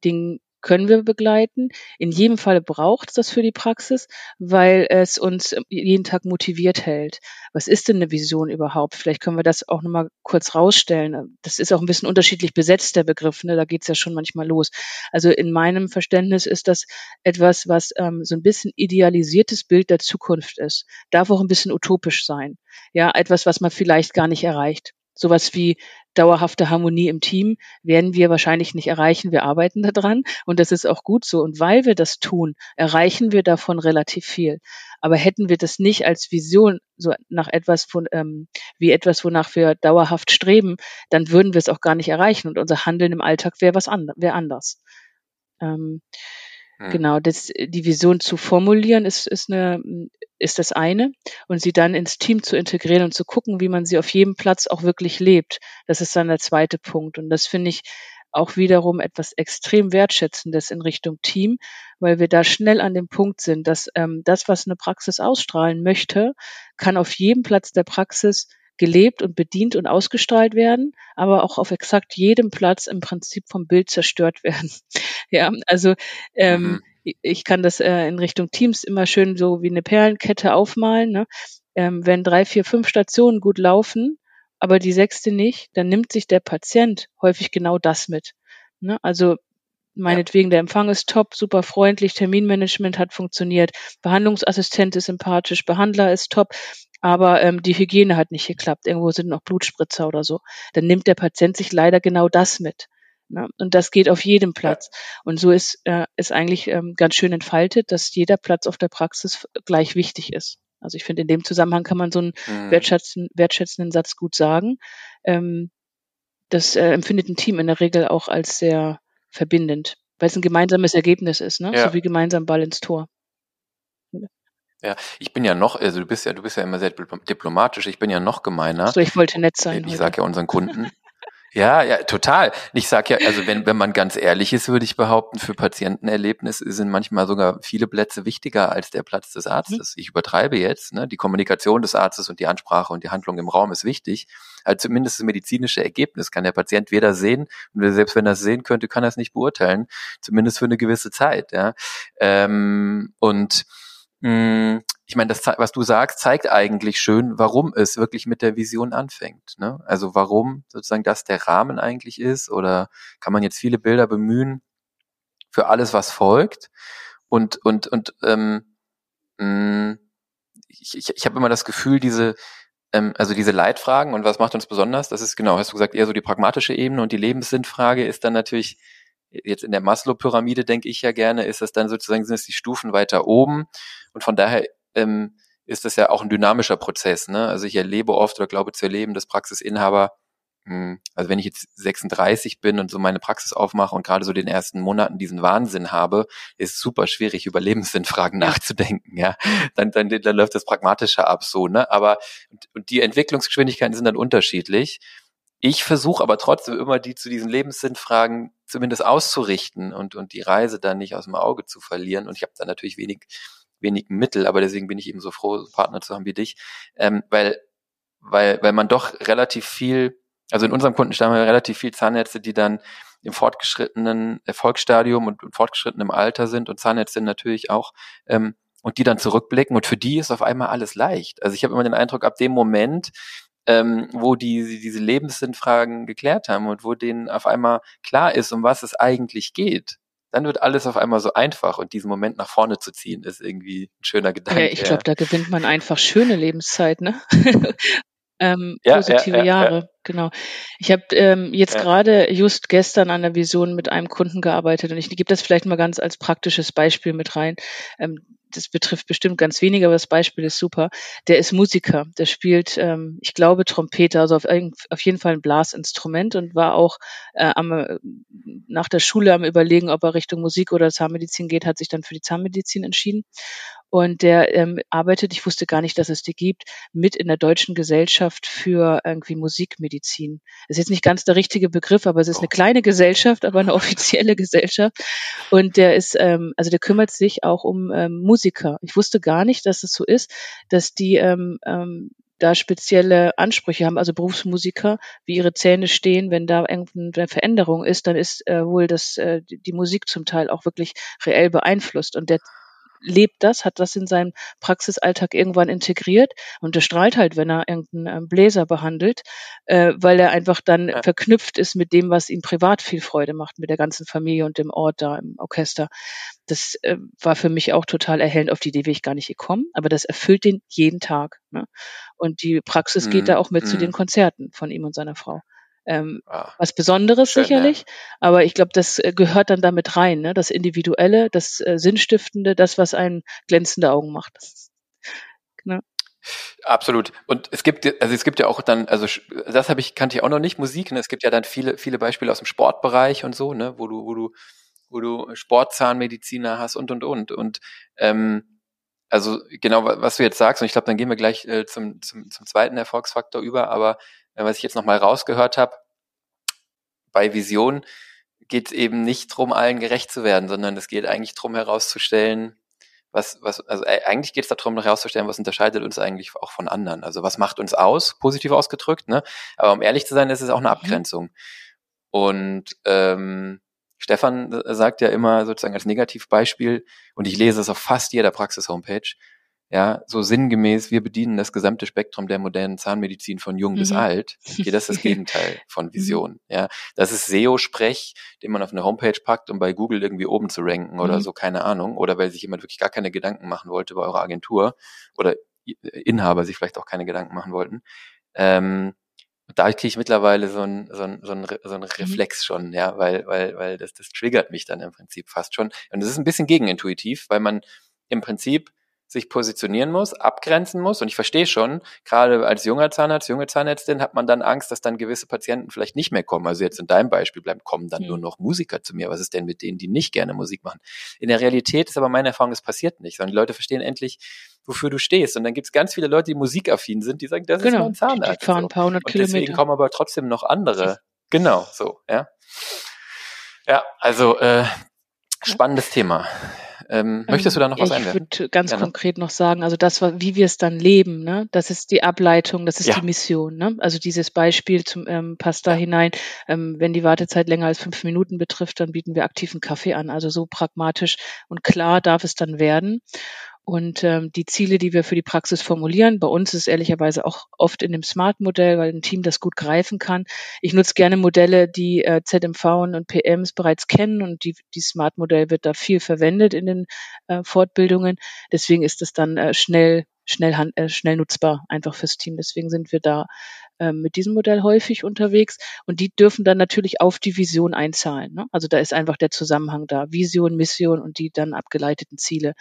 den können wir begleiten. In jedem Fall braucht es das für die Praxis, weil es uns jeden Tag motiviert hält. Was ist denn eine Vision überhaupt? Vielleicht können wir das auch nochmal kurz rausstellen. Das ist auch ein bisschen unterschiedlich besetzt, der Begriff. Ne? Da geht es ja schon manchmal los. Also in meinem Verständnis ist das etwas, was ähm, so ein bisschen idealisiertes Bild der Zukunft ist. Darf auch ein bisschen utopisch sein. Ja, etwas, was man vielleicht gar nicht erreicht. Sowas wie dauerhafte Harmonie im Team werden wir wahrscheinlich nicht erreichen. Wir arbeiten daran und das ist auch gut so. Und weil wir das tun, erreichen wir davon relativ viel. Aber hätten wir das nicht als Vision so nach etwas von ähm, wie etwas, wonach wir dauerhaft streben, dann würden wir es auch gar nicht erreichen und unser Handeln im Alltag wäre was an, wäre anders. Ähm, hm. Genau, das, die Vision zu formulieren ist, ist, eine, ist das eine und sie dann ins Team zu integrieren und zu gucken, wie man sie auf jedem Platz auch wirklich lebt. Das ist dann der zweite Punkt. Und das finde ich auch wiederum etwas extrem Wertschätzendes in Richtung Team, weil wir da schnell an dem Punkt sind, dass ähm, das, was eine Praxis ausstrahlen möchte, kann auf jedem Platz der Praxis gelebt und bedient und ausgestrahlt werden, aber auch auf exakt jedem Platz im Prinzip vom Bild zerstört <laughs> werden. ja, also ähm, mhm. ich kann das äh, in Richtung Teams immer schön so wie eine Perlenkette aufmalen. Ne? Ähm, wenn drei, vier, fünf Stationen gut laufen, aber die sechste nicht, dann nimmt sich der Patient häufig genau das mit. Ne? Also meinetwegen, der Empfang ist top, super freundlich, Terminmanagement hat funktioniert, Behandlungsassistent ist sympathisch, Behandler ist top, aber ähm, die Hygiene hat nicht geklappt. Irgendwo sind noch Blutspritzer oder so. Dann nimmt der Patient sich leider genau das mit. Ne? Und das geht auf jedem Platz. Und so ist, äh, ist eigentlich ähm, ganz schön entfaltet, dass jeder Platz auf der Praxis gleich wichtig ist. Also ich finde, in dem Zusammenhang kann man so einen mhm. wertschätzen, wertschätzenden Satz gut sagen. Ähm, das äh, empfindet ein Team in der Regel auch als sehr verbindend, weil es ein gemeinsames Ergebnis ist, ne? Ja. so wie gemeinsam Ball ins Tor. Ja, ich bin ja noch, also du bist ja, du bist ja immer sehr diplomatisch, ich bin ja noch gemeiner. So, ich wollte nett sein. Ich sage ja unseren Kunden. ja, ja, total. Ich sag ja, also wenn, wenn man ganz ehrlich ist, würde ich behaupten, für Patientenerlebnis sind manchmal sogar viele Plätze wichtiger als der Platz des Arztes. Mhm. Ich übertreibe jetzt, ne? Die Kommunikation des Arztes und die Ansprache und die Handlung im Raum ist wichtig. Also zumindest das medizinische Ergebnis kann der Patient weder sehen und selbst wenn er es sehen könnte, kann er es nicht beurteilen. Zumindest für eine gewisse Zeit, ja. Ähm, und hm, ich meine, das, was du sagst, zeigt eigentlich schön, warum es wirklich mit der Vision anfängt. Ne? Also warum sozusagen das der Rahmen eigentlich ist oder kann man jetzt viele Bilder bemühen für alles, was folgt. Und, und, und ähm, hm, ich, ich, ich habe immer das Gefühl, diese, ähm, also diese Leitfragen und was macht uns besonders, das ist genau, hast du gesagt, eher so die pragmatische Ebene und die Lebenssinnfrage ist dann natürlich jetzt in der Maslow-Pyramide denke ich ja gerne, ist das dann sozusagen, sind es die Stufen weiter oben. Und von daher ähm, ist das ja auch ein dynamischer Prozess. Ne? Also ich erlebe oft oder glaube zu erleben, dass Praxisinhaber, mh, hm, also wenn ich jetzt 36 bin und so meine Praxis aufmache und gerade so den ersten Monaten diesen Wahnsinn habe, ist es super schwierig, über Lebenssinnfragen <laughs> nachzudenken. Ja, dann, dann, dann läuft das pragmatischer ab so. Ne? Aber und, und die Entwicklungsgeschwindigkeiten sind dann unterschiedlich. Ich versuche aber trotzdem immer die zu diesen Lebenssinnfragen zumindest auszurichten und, und die Reise dann nicht aus dem Auge zu verlieren. Und ich habe da natürlich wenig, wenig Mittel, aber deswegen bin ich eben so froh, Partner zu haben wie dich, ähm, weil, weil, weil man doch relativ viel, also in unserem Kundenstamm haben wir relativ viel Zahnärzte, die dann im fortgeschrittenen Erfolgsstadium und, und fortgeschrittenem Alter sind und Zahnärzte natürlich auch, ähm, und die dann zurückblicken und für die ist auf einmal alles leicht. Also ich habe immer den Eindruck, ab dem Moment, ähm, wo die diese Lebenssinnfragen geklärt haben und wo denen auf einmal klar ist, um was es eigentlich geht, dann wird alles auf einmal so einfach und diesen Moment nach vorne zu ziehen, ist irgendwie ein schöner Gedanke. Ja, ich glaube, da gewinnt man einfach schöne Lebenszeit, ne? <laughs> ähm, ja, positive ja, ja, Jahre, genau. Ich habe ähm, jetzt gerade just gestern an der Vision mit einem Kunden gearbeitet und ich gebe das vielleicht mal ganz als praktisches Beispiel mit rein. Ähm, das betrifft bestimmt ganz wenige, aber das Beispiel ist super. Der ist Musiker, der spielt, ähm, ich glaube, Trompete, also auf, auf, jeden Fall ein Blasinstrument und war auch äh, am, nach der Schule am überlegen, ob er Richtung Musik oder Zahnmedizin geht, hat sich dann für die Zahnmedizin entschieden und der ähm, arbeitet, ich wusste gar nicht, dass es die gibt, mit in der Deutschen Gesellschaft für irgendwie Musikmedizin. Das ist jetzt nicht ganz der richtige Begriff, aber es ist eine kleine Gesellschaft, aber eine offizielle <laughs> Gesellschaft. Und der ist, ähm, also der kümmert sich auch um ähm, Musiker. Ich wusste gar nicht, dass es so ist, dass die ähm, ähm, da spezielle Ansprüche haben, also Berufsmusiker, wie ihre Zähne stehen, wenn da irgendeine Veränderung ist, dann ist äh, wohl das, äh, die Musik zum Teil auch wirklich reell beeinflusst. Und der lebt das, hat das in seinem Praxisalltag irgendwann integriert und der strahlt halt, wenn er irgendeinen ähm, Bläser behandelt, äh, weil er einfach dann verknüpft ist mit dem, was ihm privat viel Freude macht, mit der ganzen Familie und dem Ort da im Orchester. Das äh, war für mich auch total erhellend. Auf die Idee wäre ich gar nicht gekommen, aber das erfüllt den jeden Tag. Ne? Und die Praxis mhm. geht da auch mit mhm. zu den Konzerten von ihm und seiner Frau ähm, ah, was Besonderes schön, sicherlich. Ja. Aber ich glaube, das äh, gehört dann damit rein, ne? das Individuelle, das äh, Sinnstiftende, das, was einen glänzende Augen macht. Ne? Absolut. Und es gibt, also es gibt ja auch dann, also das habe ich, kannte ich auch noch nicht, Musik, ne? Es gibt ja dann viele, viele Beispiele aus dem Sportbereich und so, ne, wo du, wo du, wo du Sportzahnmediziner hast und und und. Und ähm, also genau, was du jetzt sagst, und ich glaube, dann gehen wir gleich äh, zum, zum, zum zweiten Erfolgsfaktor über, aber was ich jetzt nochmal rausgehört habe, bei Vision geht es eben nicht darum, allen gerecht zu werden, sondern es geht eigentlich darum herauszustellen, was, was, also äh, eigentlich geht es darum, herauszustellen, was unterscheidet uns eigentlich auch von anderen. Also was macht uns aus, positiv ausgedrückt, ne? Aber um ehrlich zu sein, ist es auch eine mhm. Abgrenzung. Und ähm, Stefan sagt ja immer sozusagen als Negativbeispiel, und ich lese es auf fast jeder Praxis-Homepage, ja, so sinngemäß, wir bedienen das gesamte Spektrum der modernen Zahnmedizin von jung mhm. bis alt. Okay, das ist das <laughs> Gegenteil von mhm. Vision. Ja, das ist SEO-Sprech, den man auf eine Homepage packt, um bei Google irgendwie oben zu ranken oder mhm. so, keine Ahnung. Oder weil sich jemand wirklich gar keine Gedanken machen wollte bei eurer Agentur oder Inhaber sich vielleicht auch keine Gedanken machen wollten. Ähm, da kriege ich mittlerweile so ein, so ein, so ein, so ein mhm. Reflex schon, ja, weil, weil, weil das, das triggert mich dann im Prinzip fast schon. Und das ist ein bisschen gegenintuitiv, weil man im Prinzip sich positionieren muss, abgrenzen muss. Und ich verstehe schon, gerade als junger Zahnarzt, junge Zahnärztin hat man dann Angst, dass dann gewisse Patienten vielleicht nicht mehr kommen. Also jetzt in deinem Beispiel bleiben, kommen dann mhm. nur noch Musiker zu mir. Was ist denn mit denen, die nicht gerne Musik machen? In der Realität ist aber meine Erfahrung, es passiert nicht, sondern die Leute verstehen endlich, wofür du stehst. Und dann gibt es ganz viele Leute, die musikaffin sind, die sagen, das genau, ist mein Zahnarzt. Die fahren ein paar hundert Und Kilometer. Deswegen kommen aber trotzdem noch andere. Genau, so, ja. Ja, also äh, spannendes Thema. Ähm, möchtest du da noch was einwerfen? Ich würde ganz Gerne. konkret noch sagen, also das, wie wir es dann leben, ne? das ist die Ableitung, das ist ja. die Mission. Ne? Also dieses Beispiel zum, ähm, passt da ja. hinein. Ähm, wenn die Wartezeit länger als fünf Minuten betrifft, dann bieten wir aktiven Kaffee an. Also so pragmatisch und klar darf es dann werden. Und ähm, die Ziele, die wir für die Praxis formulieren, bei uns ist ehrlicherweise auch oft in dem Smart-Modell, weil ein Team das gut greifen kann. Ich nutze gerne Modelle, die äh, ZMV und PMs bereits kennen und die, die Smart-Modell wird da viel verwendet in den äh, Fortbildungen. Deswegen ist es dann äh, schnell schnell, äh, schnell nutzbar einfach fürs Team. Deswegen sind wir da äh, mit diesem Modell häufig unterwegs und die dürfen dann natürlich auf die Vision einzahlen. Ne? Also da ist einfach der Zusammenhang da, Vision, Mission und die dann abgeleiteten Ziele.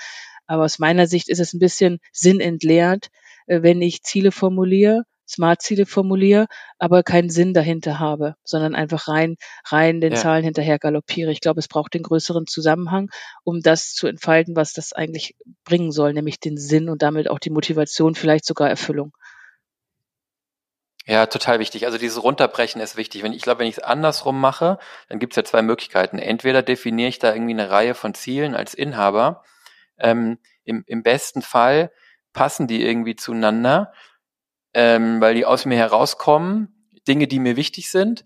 Aber aus meiner Sicht ist es ein bisschen sinnentleert, äh, wenn ich Ziele formuliere, Smart-Ziele formuliere, aber keinen Sinn dahinter habe, sondern einfach rein, rein den ja. Zahlen hinterher galoppiere. Ich glaube, es braucht den größeren Zusammenhang, um das zu entfalten, was das eigentlich bringen soll, nämlich den Sinn und damit auch die Motivation, vielleicht sogar Erfüllung. Ja, total wichtig. Also dieses Runterbrechen ist wichtig. Wenn ich glaube, wenn ich es andersrum mache, dann gibt es ja zwei Möglichkeiten. Entweder definiere ich da irgendwie eine Reihe von Zielen als Inhaber ähm, im, Im besten Fall passen die irgendwie zueinander, ähm, weil die aus mir herauskommen, Dinge, die mir wichtig sind.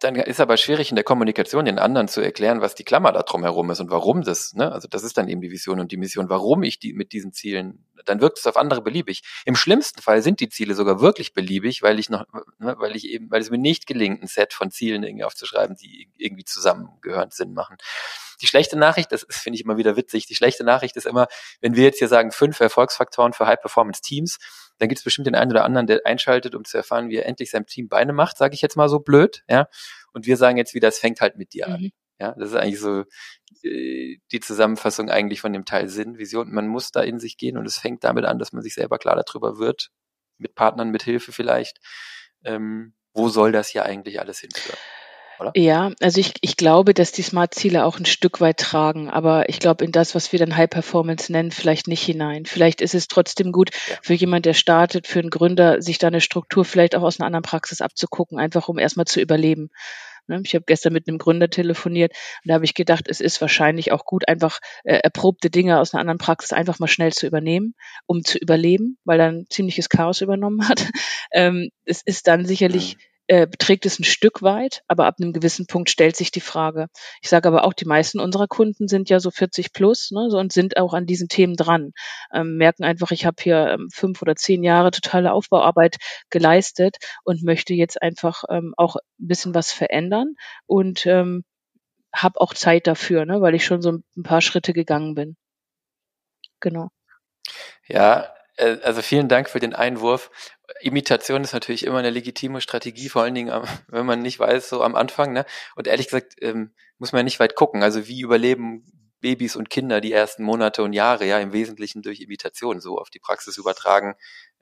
Dann ist aber schwierig in der Kommunikation den anderen zu erklären, was die Klammer da drum herum ist und warum das, ne? Also das ist dann eben die Vision und die Mission, warum ich die mit diesen Zielen, dann wirkt es auf andere beliebig. Im schlimmsten Fall sind die Ziele sogar wirklich beliebig, weil ich noch, ne, weil ich eben, weil es mir nicht gelingt, ein Set von Zielen irgendwie aufzuschreiben, die irgendwie zusammengehörend Sinn machen. Die schlechte Nachricht, das finde ich immer wieder witzig, die schlechte Nachricht ist immer, wenn wir jetzt hier sagen, fünf Erfolgsfaktoren für High-Performance-Teams, dann gibt es bestimmt den einen oder anderen, der einschaltet, um zu erfahren, wie er endlich seinem Team Beine macht, sage ich jetzt mal so blöd, ja. Und wir sagen jetzt wieder, es fängt halt mit dir an. Mhm. Ja, das ist eigentlich so äh, die Zusammenfassung eigentlich von dem Teil Sinn, Vision. Man muss da in sich gehen und es fängt damit an, dass man sich selber klar darüber wird, mit Partnern, mit Hilfe vielleicht, ähm, wo soll das hier eigentlich alles hinführen oder? Ja, also ich, ich glaube, dass die Smart-Ziele auch ein Stück weit tragen, aber ich glaube in das, was wir dann High Performance nennen, vielleicht nicht hinein. Vielleicht ist es trotzdem gut ja. für jemand, der startet, für einen Gründer, sich da eine Struktur vielleicht auch aus einer anderen Praxis abzugucken, einfach um erstmal zu überleben. Ne, ich habe gestern mit einem Gründer telefoniert und da habe ich gedacht, es ist wahrscheinlich auch gut, einfach äh, erprobte Dinge aus einer anderen Praxis einfach mal schnell zu übernehmen, um zu überleben, weil er ein ziemliches Chaos übernommen hat. <laughs> Ähm, es ist dann sicherlich mhm äh, beträgt es ein Stück weit, aber ab einem gewissen Punkt stellt sich die Frage. Ich sage aber auch, die meisten unserer Kunden sind ja so 40 plus ne, so, und sind auch an diesen Themen dran. Ähm, merken einfach, ich habe hier ähm, fünf oder zehn Jahre totale Aufbauarbeit geleistet und möchte jetzt einfach ähm, auch ein bisschen was verändern und ähm, habe auch Zeit dafür, ne, weil ich schon so ein paar Schritte gegangen bin. Genau. Ja, also vielen Dank für den Einwurf. Imitation ist natürlich immer eine legitime Strategie, vor allen Dingen, <laughs> wenn man nicht weiß, so am Anfang. Ne? Und ehrlich gesagt, ähm, muss man ja nicht weit gucken. Also wie überleben Babys und Kinder die ersten Monate und Jahre, ja, im Wesentlichen durch Imitation, so auf die Praxis übertragen,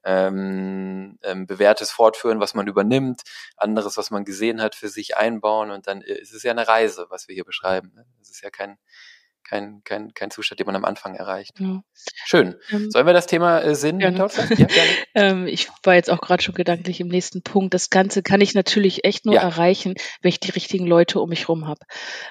ähm, ähm, bewährtes fortführen, was man übernimmt, anderes, was man gesehen hat, für sich einbauen und dann äh, ist es ja eine Reise, was wir hier beschreiben. Ne? Es ist ja kein, kein, kein, kein Zustand, den man am Anfang erreicht. Ja. Schön. Ähm, Sollen wir das Thema äh, Sinn. Ja, gerne. <laughs> ähm, ich war jetzt auch gerade schon gedanklich im nächsten Punkt. Das Ganze kann ich natürlich echt nur ja. erreichen, wenn ich die richtigen Leute um mich rum habe.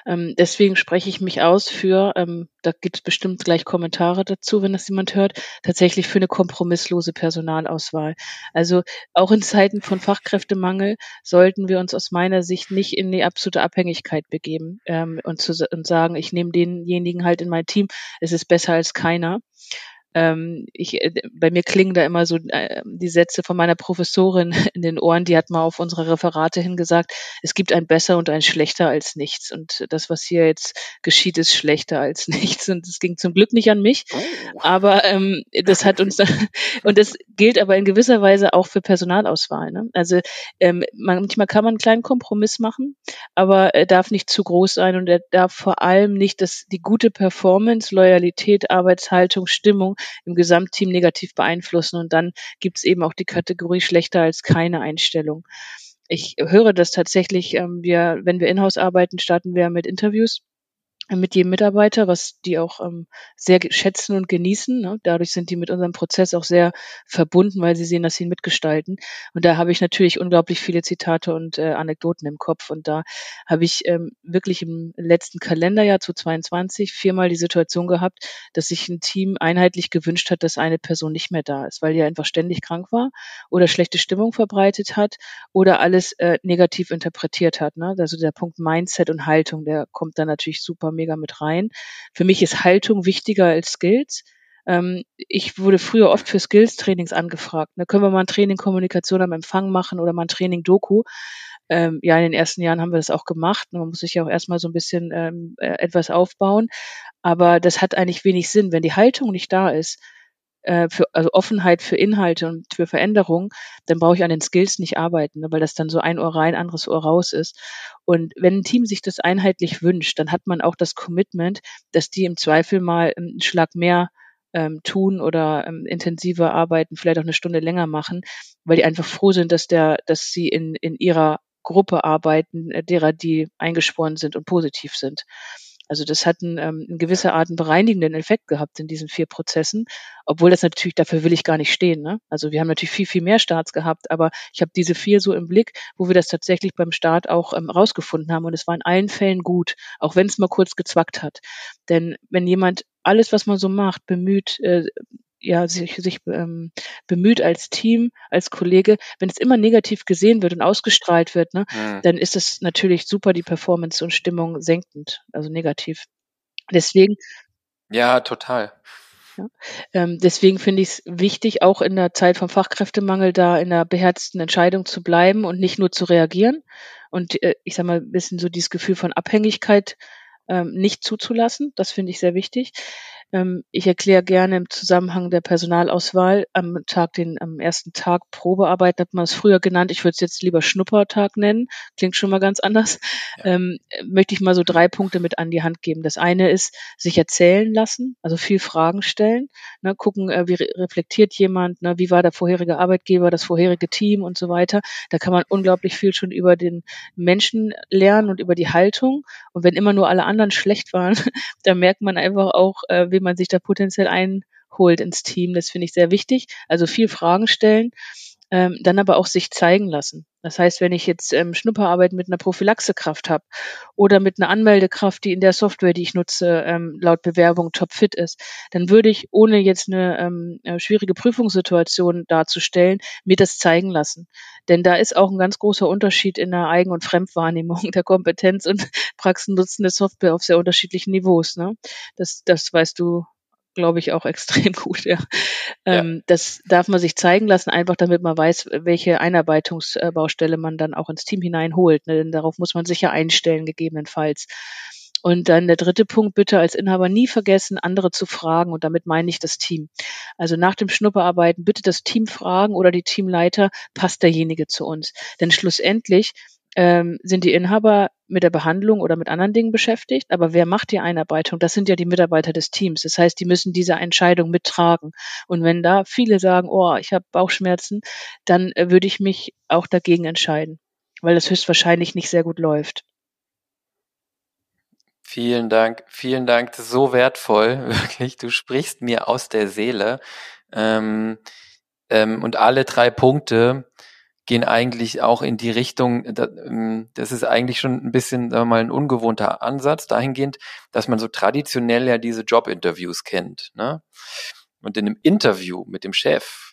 Ähm, deswegen spreche ich mich aus für, ähm, da gibt es bestimmt gleich Kommentare dazu, wenn das jemand hört, tatsächlich für eine kompromisslose Personalauswahl. Also auch in Zeiten von Fachkräftemangel sollten wir uns aus meiner Sicht nicht in die absolute Abhängigkeit begeben ähm, und, zu, und sagen, ich nehme denjenigen denjenigen halt in mein Team, es ist besser als keiner. Ähm, ich, äh, bei mir klingen da immer so äh, die Sätze von meiner Professorin <laughs> in den Ohren, die hat mal auf unsere Referate hingesagt, es gibt ein besser und ein schlechter als nichts. Und das, was hier jetzt geschieht, ist schlechter als <laughs> nichts. Und es ging zum Glück nicht an mich. Oh. Aber ähm, das hat uns, <laughs> und das gilt aber in gewisser Weise auch für Personalauswahl. Ne? Also ähm, manchmal kann man einen kleinen Kompromiss machen, aber er darf nicht zu groß sein und er darf vor allem nicht dass die gute Performance, Loyalität, Arbeitshaltung, Stimmung im Gesamtteam negativ beeinflussen. Und dann gibt es eben auch die Kategorie schlechter als keine Einstellung. Ich höre das tatsächlich, ähm, wir, wenn wir in-house arbeiten, starten wir mit Interviews mit jedem Mitarbeiter, was die auch ähm, sehr schätzen und genießen. Ne? Dadurch sind die mit unserem Prozess auch sehr verbunden, weil sie sehen, dass sie ihn mitgestalten. Und da habe ich natürlich unglaublich viele Zitate und äh, Anekdoten im Kopf. Und da habe ich ähm, wirklich im letzten Kalenderjahr zu 22 viermal die Situation gehabt, dass sich ein Team einheitlich gewünscht hat, dass eine Person nicht mehr da ist, weil die einfach ständig krank war oder schlechte Stimmung verbreitet hat oder alles äh, negativ interpretiert hat. Ne? Also der Punkt Mindset und Haltung, der kommt da natürlich super mega mit rein. Für mich ist Haltung wichtiger als Skills. Ähm, ich wurde früher oft für Skills-Trainings angefragt. Ne, können wir mal ein Training Kommunikation am Empfang machen oder mal ein Training Doku. Ähm, ja, in den ersten Jahren haben wir das auch gemacht. Man muss sich ja auch erstmal so ein bisschen ähm, äh, etwas aufbauen. Aber das hat eigentlich wenig Sinn. Wenn die Haltung nicht da ist, äh, für, also Offenheit für Inhalte und für Veränderung, dann brauche ich an den Skills nicht arbeiten, ne, weil das dann so ein Ohr rein, anderes Ohr raus ist. Und wenn ein Team sich das einheitlich wünscht, dann hat man auch das Commitment, dass die im Zweifel mal einen Schlag mehr ähm, tun oder ähm, intensiver arbeiten, vielleicht auch eine Stunde länger machen, weil die einfach froh sind, dass der, dass sie in, in ihrer Gruppe arbeiten, äh, derer, die eingesporen sind und positiv sind. Also das hat einen, ähm, in gewisser Art einen bereinigenden Effekt gehabt in diesen vier Prozessen, obwohl das natürlich, dafür will ich gar nicht stehen. Ne? Also wir haben natürlich viel, viel mehr Starts gehabt, aber ich habe diese vier so im Blick, wo wir das tatsächlich beim Start auch ähm, rausgefunden haben und es war in allen Fällen gut, auch wenn es mal kurz gezwackt hat. Denn wenn jemand alles, was man so macht, bemüht, äh, ja, sich, sich ähm, bemüht als Team, als Kollege, wenn es immer negativ gesehen wird und ausgestrahlt wird, ne, mhm. dann ist es natürlich super die Performance und Stimmung senkend, also negativ. Deswegen. Ja, total. Ja, ähm, deswegen finde ich es wichtig, auch in der Zeit vom Fachkräftemangel da in der beherzten Entscheidung zu bleiben und nicht nur zu reagieren. Und äh, ich sage mal, ein bisschen so dieses Gefühl von Abhängigkeit ähm, nicht zuzulassen. Das finde ich sehr wichtig. Ähm, ich erkläre gerne im Zusammenhang der Personalauswahl am Tag, den am ersten Tag Probearbeit hat man es früher genannt. Ich würde es jetzt lieber Schnuppertag nennen. Klingt schon mal ganz anders. Ja. Ähm, möchte ich mal so drei Punkte mit an die Hand geben. Das eine ist, sich erzählen lassen, also viel Fragen stellen, ne, gucken, äh, wie re reflektiert jemand, ne, wie war der vorherige Arbeitgeber, das vorherige Team und so weiter. Da kann man unglaublich viel schon über den Menschen lernen und über die Haltung. Und wenn immer nur alle anderen schlecht waren, <laughs> dann merkt man einfach auch, äh, wie man sich da potenziell einholt ins Team. Das finde ich sehr wichtig. Also viel Fragen stellen, ähm, dann aber auch sich zeigen lassen. Das heißt, wenn ich jetzt ähm, Schnupperarbeit mit einer Prophylaxekraft habe oder mit einer Anmeldekraft, die in der Software, die ich nutze, ähm, laut Bewerbung topfit ist, dann würde ich, ohne jetzt eine ähm, äh, schwierige Prüfungssituation darzustellen, mir das zeigen lassen. Denn da ist auch ein ganz großer Unterschied in der Eigen- und Fremdwahrnehmung der Kompetenz und <laughs> praxennutzende Software auf sehr unterschiedlichen Niveaus. Ne? Das, das weißt du glaube ich, auch <laughs> extrem gut. Ja. Ähm, ja. Das darf man sich zeigen lassen, einfach damit man weiß, welche Einarbeitungsbaustelle man dann auch ins Team hineinholt. Ne? Denn darauf muss man sich ja einstellen, gegebenenfalls. Und dann der dritte Punkt, bitte als Inhaber nie vergessen, andere zu fragen. Und damit meine ich das Team. Also nach dem Schnupperarbeiten bitte das Team fragen oder die Teamleiter, passt derjenige zu uns? Denn schlussendlich ähm, sind die Inhaber mit der Behandlung oder mit anderen Dingen beschäftigt, aber wer macht die Einarbeitung? Das sind ja die Mitarbeiter des Teams. Das heißt, die müssen diese Entscheidung mittragen. Und wenn da viele sagen, oh, ich habe Bauchschmerzen, dann äh, würde ich mich auch dagegen entscheiden, weil das höchstwahrscheinlich nicht sehr gut läuft. Vielen Dank, vielen Dank, so wertvoll, <laughs> wirklich. Du sprichst mir aus der Seele. Ähm, ähm, und alle drei Punkte, gehen eigentlich auch in die Richtung, ähm, das ist eigentlich schon ein bisschen, sagen wir mal, ein ungewohnter Ansatz dahingehend, dass man so traditionell ja diese Jobinterviews kennt. Ne? Und in einem Interview mit dem Chef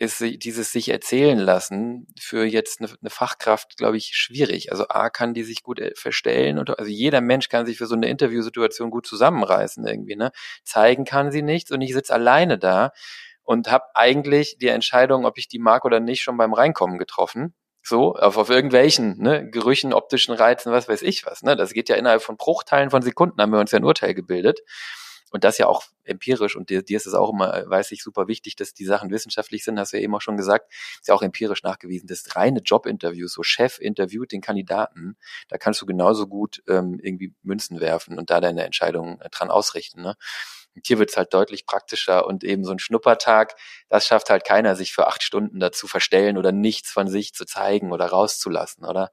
ist dieses sich erzählen lassen für jetzt eine, Fachkraft, glaube ich, schwierig. Also A kann die sich gut äh, verstellen und also jeder Mensch kann sich für so eine Interviewsituation gut zusammenreißen irgendwie. Ne? Zeigen kann sie nichts und ich sitze alleine da und habe eigentlich die Entscheidung, ob ich die mag oder nicht, schon beim Reinkommen getroffen. So, auf, auf irgendwelchen ne, Gerüchen, optischen Reizen, was weiß ich was. Ne? Das geht ja innerhalb von Bruchteilen von Sekunden, haben wir uns ja ein Urteil gebildet. Und das ja auch empirisch, und dir, dir ist es auch immer, weiß ich, super wichtig, dass die Sachen wissenschaftlich sind, hast du ja eben auch schon gesagt, ist ja auch empirisch nachgewiesen. Das reine Jobinterview, so Chef interviewt den Kandidaten, da kannst du genauso gut ähm, irgendwie Münzen werfen und da deine Entscheidung äh, dran ausrichten. Ne? Und hier wird es halt deutlich praktischer und eben so ein Schnuppertag, das schafft halt keiner, sich für acht Stunden dazu verstellen oder nichts von sich zu zeigen oder rauszulassen, oder?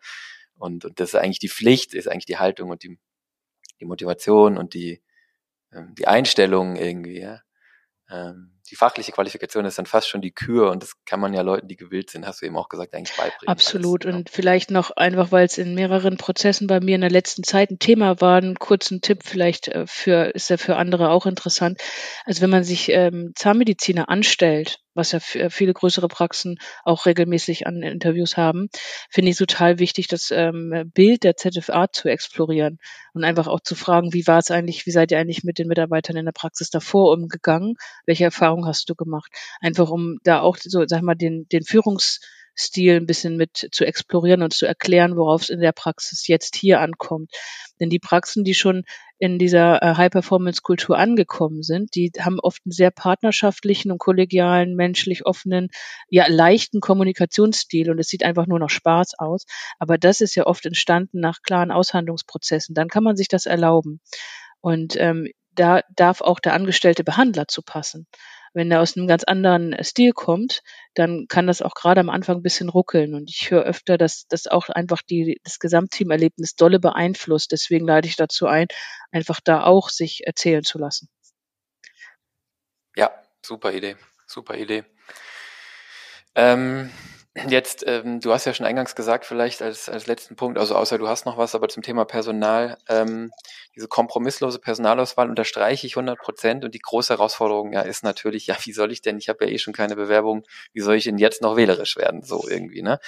Und, und das ist eigentlich die Pflicht, ist eigentlich die Haltung und die, die Motivation und die, ähm, die Einstellung irgendwie, ja. Ähm, die fachliche Qualifikation ist dann fast schon die Kür und das kann man ja Leuten, die gewillt sind, hast du eben auch gesagt, eigentlich beibringen. Absolut. Alles, und ja. vielleicht noch einfach, weil es in mehreren Prozessen bei mir in der letzten Zeit ein Thema war, einen kurzen Tipp vielleicht äh, für, ist ja für andere auch interessant. Also wenn man sich ähm, Zahnmediziner anstellt, was ja viele größere Praxen auch regelmäßig an Interviews haben, finde ich total wichtig, das ähm, Bild der ZFA zu explorieren und einfach auch zu fragen, wie war es eigentlich, wie seid ihr eigentlich mit den Mitarbeitern in der Praxis davor umgegangen? Welche Erfahrungen hast du gemacht? Einfach um da auch so, sag mal, den, den Führungs Stil ein bisschen mit zu explorieren und zu erklären, worauf es in der Praxis jetzt hier ankommt. Denn die Praxen, die schon in dieser äh, High-Performance-Kultur angekommen sind, die haben oft einen sehr partnerschaftlichen und kollegialen, menschlich offenen, ja leichten Kommunikationsstil und es sieht einfach nur noch Spaß aus. Aber das ist ja oft entstanden nach klaren Aushandlungsprozessen. Dann kann man sich das erlauben. Und ähm, da darf auch der angestellte Behandler zu passen. Wenn er aus einem ganz anderen Stil kommt, dann kann das auch gerade am Anfang ein bisschen ruckeln. Und ich höre öfter, dass das auch einfach die, das Gesamtteamerlebnis dolle beeinflusst. Deswegen lade ich dazu ein, einfach da auch sich erzählen zu lassen. Ja, super Idee. Super Idee. Ähm, Jetzt, ähm, du hast ja schon eingangs gesagt, vielleicht als, als letzten Punkt, also außer du hast noch was, aber zum Thema Personal, ähm, diese kompromisslose Personalauswahl unterstreiche ich 100 Prozent und die große Herausforderung ja ist natürlich, ja, wie soll ich denn, ich habe ja eh schon keine Bewerbung, wie soll ich denn jetzt noch wählerisch werden, so irgendwie, ne?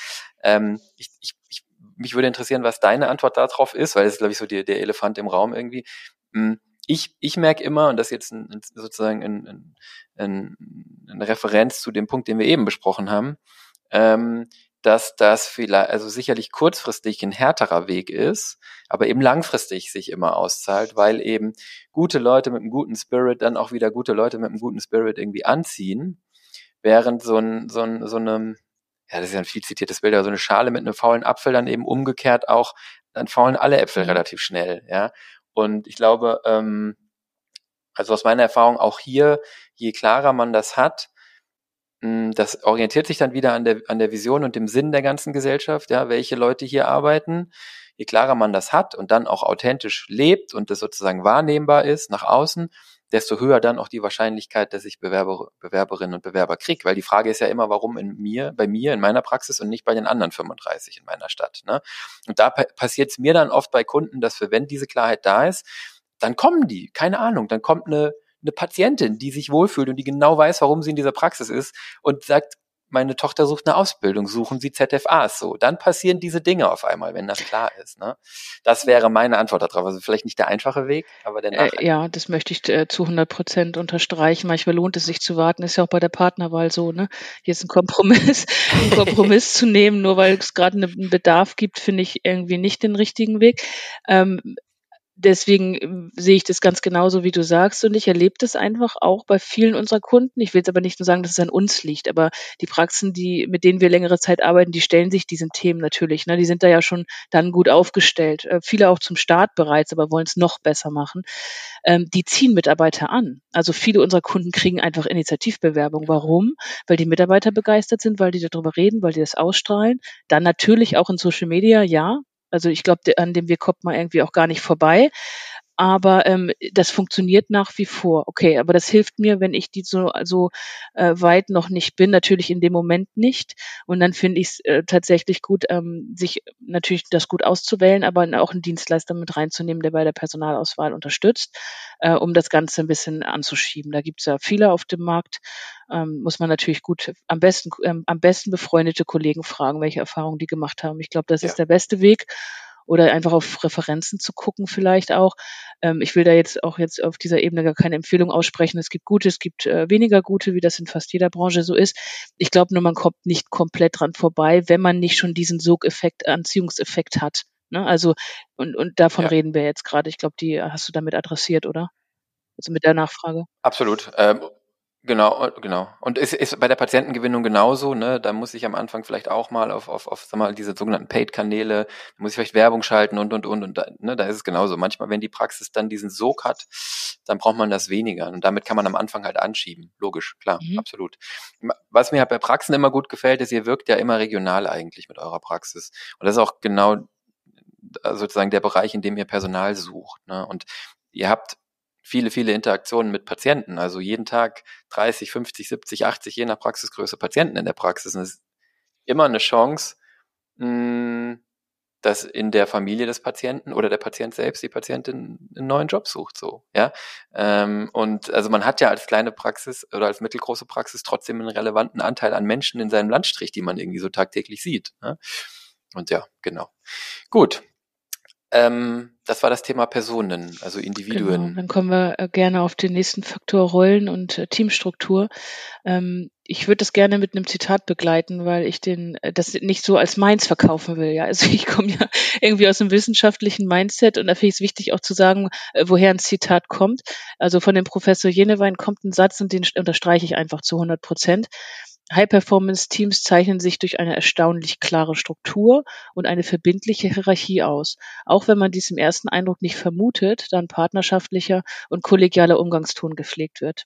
Ähm, ich, ich, ich, mich würde interessieren, was deine Antwort darauf ist, weil das ist, glaube ich, so die, der Elefant im Raum irgendwie. Hm, ich, ich merke immer, und das ist jetzt ein, sozusagen ein, ein, ein, eine Referenz zu dem Punkt, den wir eben besprochen haben, ähm, dass das vielleicht, also sicherlich kurzfristig ein härterer Weg ist, aber eben langfristig sich immer auszahlt, weil eben gute Leute mit einem guten Spirit dann auch wieder gute Leute mit einem guten Spirit irgendwie anziehen, während so ein, so ein, so einem, ja, das ist ja ein viel zitiertes Bild, aber so eine Schale mit einem faulen Apfel dann eben umgekehrt auch, dann faulen alle Äpfel mhm. relativ schnell, ja. Und ich glaube, ähm, also aus meiner Erfahrung auch hier, je klarer man das hat, das orientiert sich dann wieder an der, an der Vision und dem Sinn der ganzen Gesellschaft, ja, welche Leute hier arbeiten. Je klarer man das hat und dann auch authentisch lebt und das sozusagen wahrnehmbar ist nach außen, desto höher dann auch die Wahrscheinlichkeit, dass ich Bewerber, Bewerberinnen und Bewerber kriege. Weil die Frage ist ja immer, warum in mir, bei mir, in meiner Praxis und nicht bei den anderen 35 in meiner Stadt. Ne? Und da pa passiert es mir dann oft bei Kunden, dass wir, wenn diese Klarheit da ist, dann kommen die, keine Ahnung, dann kommt eine eine Patientin, die sich wohlfühlt und die genau weiß, warum sie in dieser Praxis ist und sagt, meine Tochter sucht eine Ausbildung, suchen Sie ZFAs so. Dann passieren diese Dinge auf einmal, wenn das klar ist. Ne? Das wäre meine Antwort darauf. Also vielleicht nicht der einfache Weg, aber der äh, Ja, das möchte ich äh, zu 100 Prozent unterstreichen. Manchmal lohnt es sich zu warten. Ist ja auch bei der Partnerwahl so. Ne? Hier ist ein Kompromiss, <laughs> einen Kompromiss zu nehmen, nur weil es gerade einen Bedarf gibt, finde ich irgendwie nicht den richtigen Weg. Ähm, deswegen ähm, sehe ich das ganz genauso, wie du sagst. Und ich erlebe das einfach auch bei vielen unserer Kunden. Ich will jetzt aber nicht nur sagen, dass es an uns liegt, aber die Praxen, die, mit denen wir längere Zeit arbeiten, die stellen sich diesen Themen natürlich. Ne? Die sind da ja schon dann gut aufgestellt. Äh, viele auch zum Start bereits, aber wollen es noch besser machen. Ähm, die ziehen Mitarbeiter an. Also viele unserer Kunden kriegen einfach Initiativbewerbung. Warum? Weil die Mitarbeiter begeistert sind, weil die darüber reden, weil die das ausstrahlen. Dann natürlich auch in Social Media, ja, also ich glaube, an dem wir kommt man irgendwie auch gar nicht vorbei aber ähm, das funktioniert nach wie vor. Okay, aber das hilft mir, wenn ich die so, so äh, weit noch nicht bin, natürlich in dem Moment nicht. Und dann finde ich es äh, tatsächlich gut, ähm, sich natürlich das gut auszuwählen, aber auch einen Dienstleister mit reinzunehmen, der bei der Personalauswahl unterstützt, äh, um das Ganze ein bisschen anzuschieben. Da gibt es ja viele auf dem Markt. Ähm, muss man natürlich gut am besten ähm, am besten befreundete Kollegen fragen, welche Erfahrungen die gemacht haben. Ich glaube, das ja. ist der beste Weg oder einfach auf Referenzen zu gucken vielleicht auch. Ähm, ich will da jetzt auch jetzt auf dieser Ebene gar keine Empfehlung aussprechen. Es gibt gute, es gibt äh, weniger gute, wie das in fast jeder Branche so ist. Ich glaube nur, man kommt nicht komplett dran vorbei, wenn man nicht schon diesen Sogeffekt, Anziehungseffekt hat. Ne? Also und, und davon ja. reden wir jetzt gerade. Ich glaube, die hast du damit adressiert, oder? Also mit der Nachfrage. Absolut. Ähm, Genau, äh, genau. Und es ist bei der Patientengewinnung genauso, ne? Da muss ich am Anfang vielleicht auch mal auf, auf, auf sag mal, diese sogenannten Paid-Kanäle, da muss ich vielleicht Werbung schalten und und und und da, ne, da ist es genauso. Manchmal, wenn die Praxis dann diesen Sog hat, dann braucht man das weniger. Und damit kann man am Anfang halt anschieben. Logisch, klar, mhm. absolut. Was mir halt bei Praxen immer gut gefällt, ist, ihr wirkt ja immer regional eigentlich mit eurer Praxis. Und das ist auch genau äh, sozusagen der Bereich, in dem ihr Personal sucht. Ne? Und ihr habt viele, viele Interaktionen mit Patienten. Also jeden Tag 30, 50, 70, 80, je nach Praxisgröße Patienten in der Praxis. Und es ist immer eine Chance, hm, dass in der Familie des Patienten oder der Patient selbst die Patientin einen neuen Job sucht, so, ja. Ähm, und also man hat ja als kleine Praxis oder als mittelgroße Praxis trotzdem einen relevanten Anteil an Menschen in seinem Landstrich, die man irgendwie so tagtäglich sieht. Ne? Und ja, genau. Gut, ähm, das war das Thema Personen, also Individuen. Genau, dann kommen wir äh, gerne auf den nächsten Faktor Rollen und äh, Teamstruktur. Ähm, ich würde das gerne mit einem Zitat begleiten, weil ich den äh, das nicht so als meins verkaufen will. Ja, also <laughs> ich komme ja irgendwie aus einem wissenschaftlichen Mindset und da finde ich es wichtig auch zu sagen, äh, woher ein Zitat kommt. Also von dem Professor Jenewein kommt ein Satz und den unterstreiche ich einfach zu 100 Prozent. High-Performance-Teams zeichnen sich durch eine erstaunlich klare Struktur und eine verbindliche Hierarchie aus, auch wenn man dies im ersten Eindruck nicht vermutet, da ein partnerschaftlicher und kollegialer Umgangston gepflegt wird.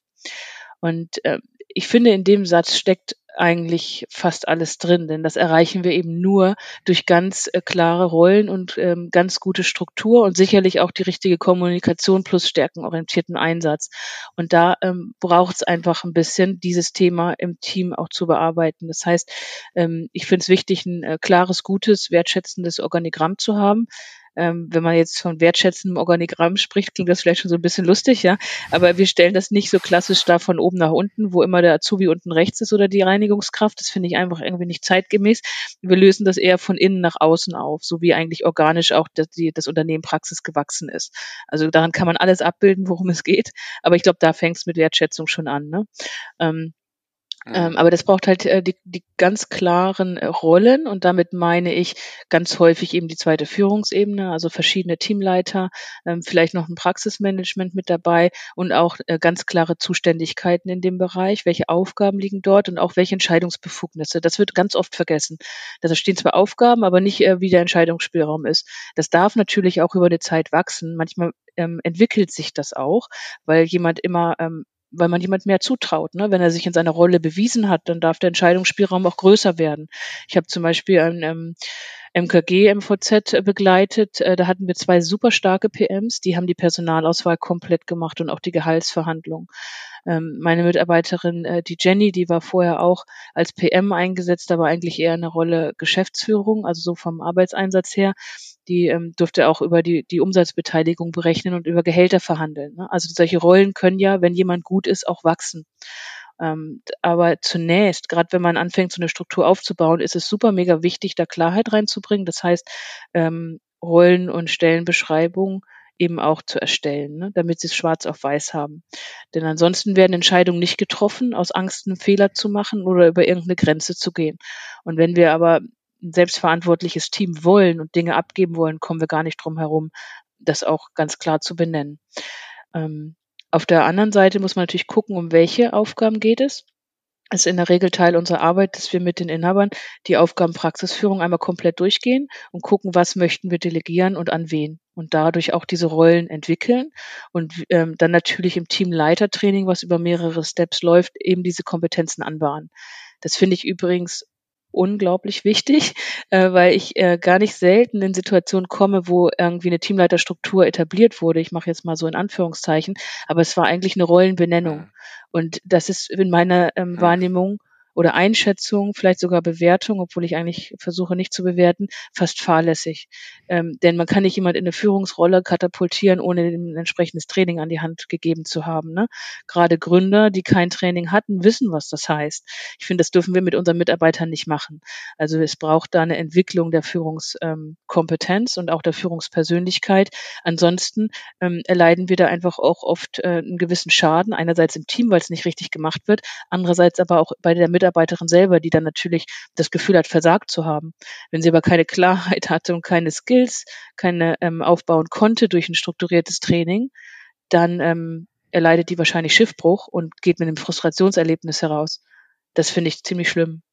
Und äh, ich finde, in dem Satz steckt eigentlich fast alles drin, denn das erreichen wir eben nur durch ganz äh, klare Rollen und ähm, ganz gute Struktur und sicherlich auch die richtige Kommunikation plus stärkenorientierten Einsatz. Und da ähm, braucht es einfach ein bisschen, dieses Thema im Team auch zu bearbeiten. Das heißt, ähm, ich finde es wichtig, ein äh, klares, gutes, wertschätzendes Organigramm zu haben, ähm, wenn man jetzt von wertschätzendem Organigramm spricht, klingt das vielleicht schon so ein bisschen lustig, ja. Aber wir stellen das nicht so klassisch da von oben nach unten, wo immer der Azubi unten rechts ist oder die Reinigungskraft. Das finde ich einfach irgendwie nicht zeitgemäß. Wir lösen das eher von innen nach außen auf, so wie eigentlich organisch auch das, die, das Unternehmen Praxis gewachsen ist. Also daran kann man alles abbilden, worum es geht. Aber ich glaube, da fängt es mit Wertschätzung schon an. Ne? Ähm, Ähm, aber das braucht halt äh, die, die ganz klaren äh, Rollen und damit meine ich ganz häufig eben die zweite Führungsebene, also verschiedene Teamleiter, ähm, vielleicht noch ein Praxismanagement mit dabei und auch äh, ganz klare Zuständigkeiten in dem Bereich, welche Aufgaben liegen dort und auch welche Entscheidungsbefugnisse. Das wird ganz oft vergessen. Da stehen zwar Aufgaben, aber nicht, äh, wie der Entscheidungsspielraum ist. Das darf natürlich auch über die Zeit wachsen. Manchmal ähm, entwickelt sich das auch, weil jemand immer ähm, weil man jemand mehr zutraut. Ne? Wenn er sich in seiner Rolle bewiesen hat, dann darf der Entscheidungsspielraum auch größer werden. Ich habe zum Beispiel ein ähm, MKG MVZ begleitet. Äh, da hatten wir zwei super starke PMs, die haben die Personalauswahl komplett gemacht und auch die Gehaltsverhandlung. Ähm, meine Mitarbeiterin, äh, die Jenny, die war vorher auch als PM eingesetzt, aber eigentlich eher eine Rolle Geschäftsführung, also so vom Arbeitseinsatz her die ähm, durfte auch über die, die Umsatzbeteiligung berechnen und über Gehälter verhandeln. Ne? Also solche Rollen können ja, wenn jemand gut ist, auch wachsen. Ähm, aber zunächst, gerade wenn man anfängt, so eine Struktur aufzubauen, ist es super mega wichtig, da Klarheit reinzubringen. Das heißt, ähm, Rollen- und Stellenbeschreibungen eben auch zu erstellen, ne, damit sie es schwarz auf weiß haben. Denn ansonsten werden Entscheidungen nicht getroffen, aus Angst, einen Fehler zu machen oder über irgendeine Grenze zu gehen. Und wenn wir aber ein selbstverantwortliches Team wollen und Dinge abgeben wollen, kommen wir gar nicht drum herum, das auch ganz klar zu benennen. Ähm, auf der anderen Seite muss man natürlich gucken, um welche Aufgaben geht es. Es ist in der Regel Teil unserer Arbeit, dass wir mit den Inhabern die Aufgabenpraxisführung einmal komplett durchgehen und gucken, was möchten wir delegieren und an wen. Und dadurch auch diese Rollen entwickeln und ähm, dann natürlich im Teamleitertraining, was über mehrere Steps läuft, eben diese Kompetenzen anbahnen. Das finde ich übrigens unglaublich wichtig, äh, weil ich äh, gar nicht selten in Situationen komme, wo irgendwie eine Teamleiterstruktur etabliert wurde. Ich mache jetzt mal so in Anführungszeichen, aber es war eigentlich eine Rollenbenennung. Und das ist in meiner ähm. Wahrnehmung oder Einschätzung, vielleicht sogar Bewertung, obwohl ich eigentlich versuche nicht zu bewerten, fast fahrlässig. Ähm, denn man kann nicht jemand in eine Führungsrolle katapultieren, ohne ein entsprechendes Training an die Hand gegeben zu haben. Ne? Gerade Gründer, die kein Training hatten, wissen, was das heißt. Ich finde, das dürfen wir mit unseren Mitarbeitern nicht machen. Also es braucht da eine Entwicklung der Führungskompetenz ähm, und auch der Führungspersönlichkeit. Ansonsten ähm, erleiden wir da einfach auch oft äh, einen gewissen Schaden, einerseits im Team, weil es nicht richtig gemacht wird, andererseits aber auch bei der Mitarbeiterin selber, die dann natürlich das Gefühl hat, versagt zu haben. Wenn sie aber keine Klarheit hatte und keine Skills, keine ähm, aufbauen konnte durch ein strukturiertes Training, dann ähm, erleidet die wahrscheinlich Schiffbruch und geht mit einem Frustrationserlebnis heraus. Das finde ich ziemlich schlimm.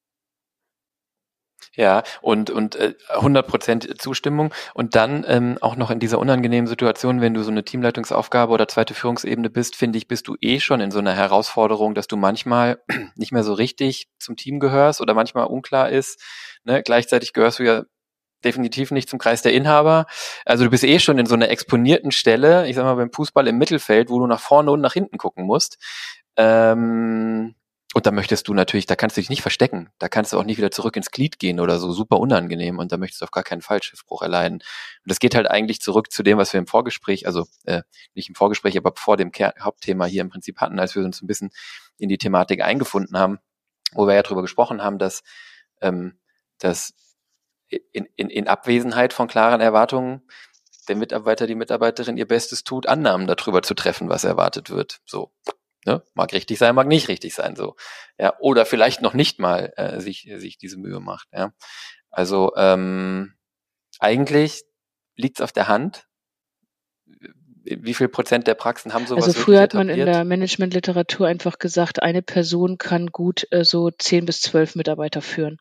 Ja, und, und äh, 100% Zustimmung. Und dann ähm, auch noch in dieser unangenehmen Situation, wenn du so eine Teamleitungsaufgabe oder zweite Führungsebene bist, finde ich, bist du eh schon in so einer Herausforderung, dass du manchmal <clears throat> nicht mehr so richtig zum Team gehörst oder manchmal unklar ist. Ne? Gleichzeitig gehörst du ja definitiv nicht zum Kreis der Inhaber. Also du bist eh schon in so einer exponierten Stelle, ich sag mal beim Fußball im Mittelfeld, wo du nach vorne und nach hinten gucken musst. Ähm, und da möchtest du natürlich, da kannst du dich nicht verstecken. Da kannst du auch nicht wieder zurück ins Glied gehen oder so, super unangenehm. Und da möchtest du auf gar keinen Fall Schiffbruch erleiden. Und das geht halt eigentlich zurück zu dem, was wir im Vorgespräch, also äh, nicht im Vorgespräch, aber vor dem Ker Hauptthema hier im Prinzip hatten, als wir uns ein bisschen in die Thematik eingefunden haben, wo wir ja drüber gesprochen haben, dass, ähm, dass in, in, in Abwesenheit von klaren Erwartungen der Mitarbeiter, die Mitarbeiterin ihr Bestes tut, Annahmen darüber zu treffen, was erwartet wird. So. Ne? Mag richtig sein, mag nicht richtig sein, so. Ja, oder vielleicht noch nicht mal äh, sich, sich diese Mühe macht. Ja. Also ähm, eigentlich liegt es auf der Hand, wie viel Prozent der Praxen haben sowas? Also früher hat man in der Managementliteratur einfach gesagt, eine Person kann gut äh, so zehn bis zwölf Mitarbeiter führen.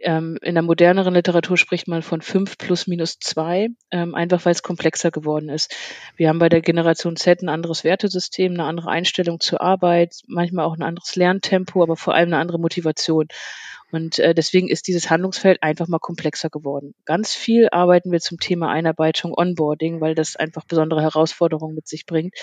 Ähm, in der moderneren Literatur spricht man von fünf plus minus zwei, ähm, einfach weil es komplexer geworden ist. Wir haben bei der Generation Z ein anderes Wertesystem, eine andere Einstellung zur Arbeit, manchmal auch ein anderes Lerntempo, aber vor allem eine andere Motivation. Und äh, deswegen ist dieses Handlungsfeld einfach mal komplexer geworden. Ganz viel arbeiten wir zum Thema Einarbeitung, Onboarding, weil das einfach besondere Herausforderungen mit sich bringt.